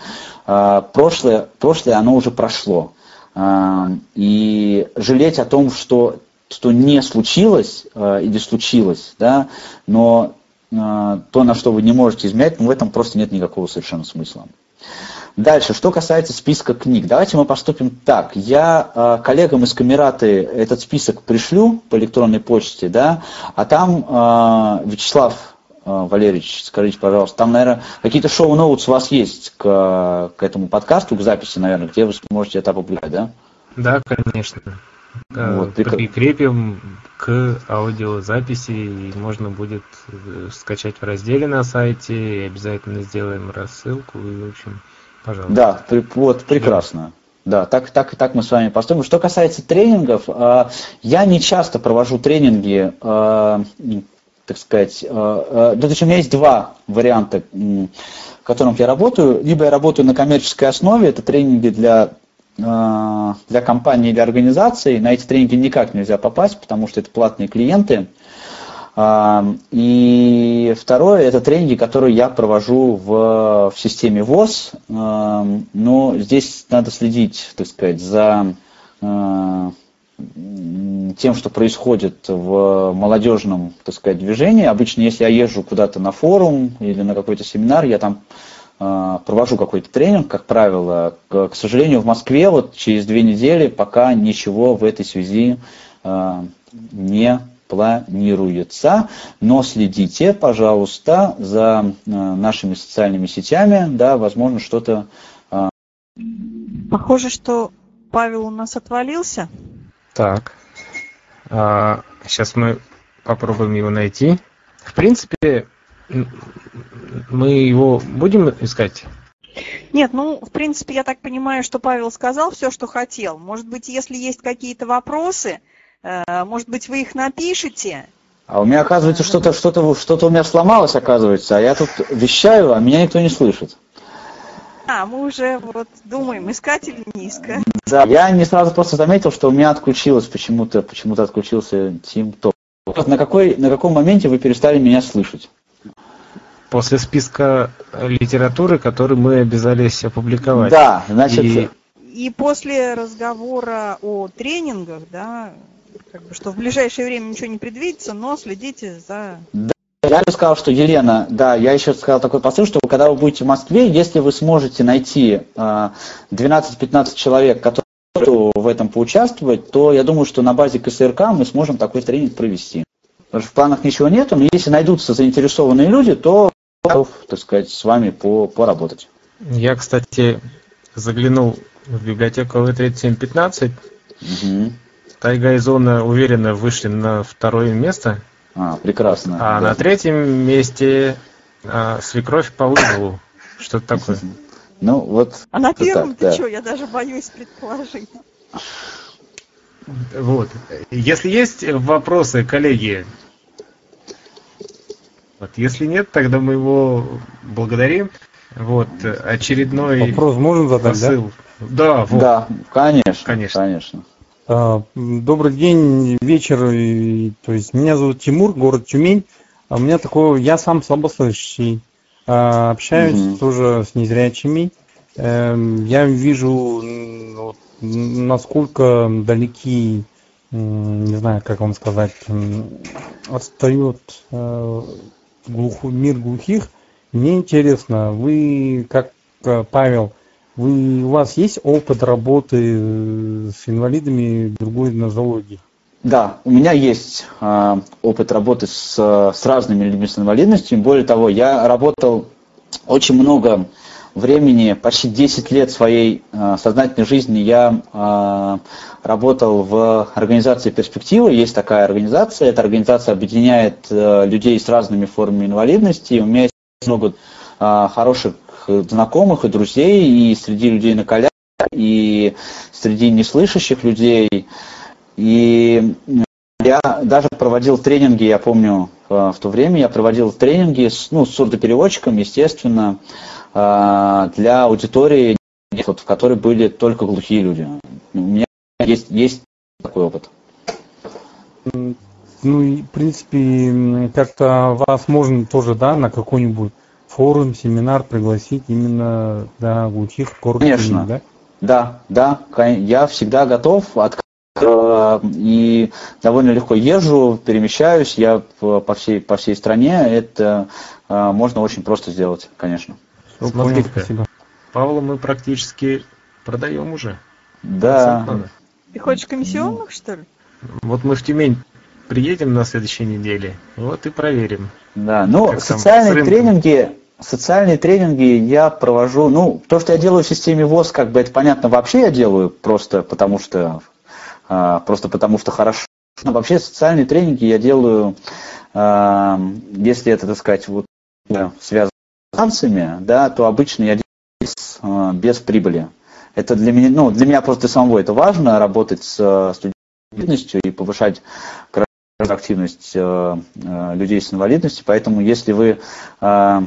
Э, прошлое, прошлое, оно уже прошло. Э, и жалеть о том, что что не случилось э, или случилось, да, но то, на что вы не можете изменять, ну, в этом просто нет никакого совершенно смысла. Дальше, что касается списка книг. Давайте мы поступим так. Я э, коллегам из Камераты этот список пришлю по электронной почте, да, а там э, Вячеслав Валерьевич, скажите, пожалуйста, там, наверное, какие-то шоу-ноутс у вас есть к, к этому подкасту, к записи, наверное, где вы сможете это опубликовать, да? Да, конечно. Вот, прикрепим к аудиозаписи, и можно будет э, скачать в разделе на сайте, и обязательно сделаем рассылку, и, в общем, пожалуйста. Да, при, вот, прекрасно. Да, так, так, так мы с вами поступим. Что касается тренингов, э, я не часто провожу тренинги, э, так сказать, то есть у меня есть два варианта, в которых я работаю. Либо я работаю на коммерческой основе, это тренинги для для компании или организации на эти тренинги никак нельзя попасть, потому что это платные клиенты. А, и второе, это тренинги, которые я провожу в, в системе ВОЗ. А, но здесь надо следить, так сказать, за тем, что происходит в молодежном, так сказать, движении. Обычно, если я езжу куда-то на форум или на какой-то семинар, я там провожу какой-то тренинг, как правило. К, к сожалению, в Москве вот через две недели пока ничего в этой связи не планируется, но следите, пожалуйста, за нашими социальными сетями, да, возможно, что-то... Похоже, что Павел у нас отвалился. Так, а, сейчас мы попробуем его найти. В принципе, мы его будем искать? Нет, ну, в принципе, я так понимаю, что Павел сказал все, что хотел. Может быть, если есть какие-то вопросы, э, может быть, вы их напишите. А у меня, оказывается, что-то что-то что-то у меня сломалось, оказывается, а я тут вещаю, а меня никто не слышит. А, мы уже вот думаем, искать или не искать. Да, я не сразу просто заметил, что у меня отключилось почему-то, почему-то отключился Team Top. На, какой, на каком моменте вы перестали меня слышать? После списка литературы, который мы обязались опубликовать. Да, значит... И, и после разговора о тренингах, да, как бы, что в ближайшее время ничего не предвидится, но следите за... Да, я бы сказал, что Елена, да, я еще сказал такой посыл, что когда вы будете в Москве, если вы сможете найти 12-15 человек, которые в этом поучаствовать, то я думаю, что на базе КСРК мы сможем такой тренинг провести. Потому что в планах ничего нет, но если найдутся заинтересованные люди, то готов, так сказать, с вами по, поработать. Я, кстати, заглянул в библиотеку В3715. Угу. Тайга и Зона уверенно вышли на второе место. А, прекрасно. А да. на третьем месте а, свекровь по вызову. Что-то такое. [laughs] Ну, вот. А на первом так, ты да. что? Я даже боюсь предположить. Вот. Если есть вопросы, коллеги, вот. Если нет, тогда мы его благодарим. Вот очередной вопрос можно задать, посыл. да? Да, вот. да, конечно, конечно, конечно. А, добрый день, вечер. То есть меня зовут Тимур, город Тюмень. А у меня такое, я сам слабослышащий. А, общаюсь угу. тоже с незрячими. Эм, я вижу, насколько далеки, не знаю, как вам сказать, отстает э, глуху, мир глухих. Мне интересно, вы, как э, Павел, вы, у вас есть опыт работы э, с инвалидами другой нозологии? Да, у меня есть э, опыт работы с, с разными людьми с инвалидностью. Более того, я работал очень много времени, почти 10 лет своей э, сознательной жизни я э, работал в организации «Перспектива». Есть такая организация. Эта организация объединяет э, людей с разными формами инвалидности. У меня есть много э, хороших знакомых и друзей и среди людей на колях, и среди неслышащих людей. И я даже проводил тренинги, я помню, в то время я проводил тренинги с, ну, с сурдопереводчиком, естественно, а, для аудитории, в которой были только глухие люди. У меня есть, есть такой опыт. Ну, и, в принципе, как-то вас можно тоже, да, на какой-нибудь форум, семинар пригласить именно для глухих корпусов, Конечно. да? Да, да, я всегда готов, от и довольно легко езжу, перемещаюсь, я по всей, по всей стране, это а, можно очень просто сделать, конечно. Смотри, спасибо. Павла мы практически продаем уже. Да. Ты хочешь комиссионных, что ли? Вот мы в Тюмень приедем на следующей неделе, вот и проверим. Да, ну, социальные тренинги, социальные тренинги я провожу, ну, то, что я делаю в системе ВОЗ, как бы это понятно, вообще я делаю просто потому что, а, просто потому что хорошо. Но вообще социальные тренинги я делаю, а, если это, так сказать, вот связано танцами, да, то обычно я делаю без, э, без прибыли. Это для меня, ну, для меня просто самого это важно, работать с инвалидностью и повышать активность э, э, людей с инвалидностью. Поэтому если вы э,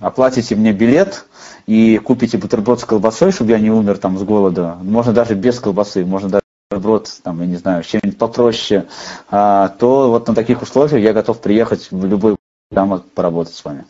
оплатите мне билет и купите бутерброд с колбасой, чтобы я не умер там с голода, можно даже без колбасы, можно даже бутерброд, там, я не знаю, чем-нибудь попроще, э, то вот на таких условиях я готов приехать в любой там поработать с вами.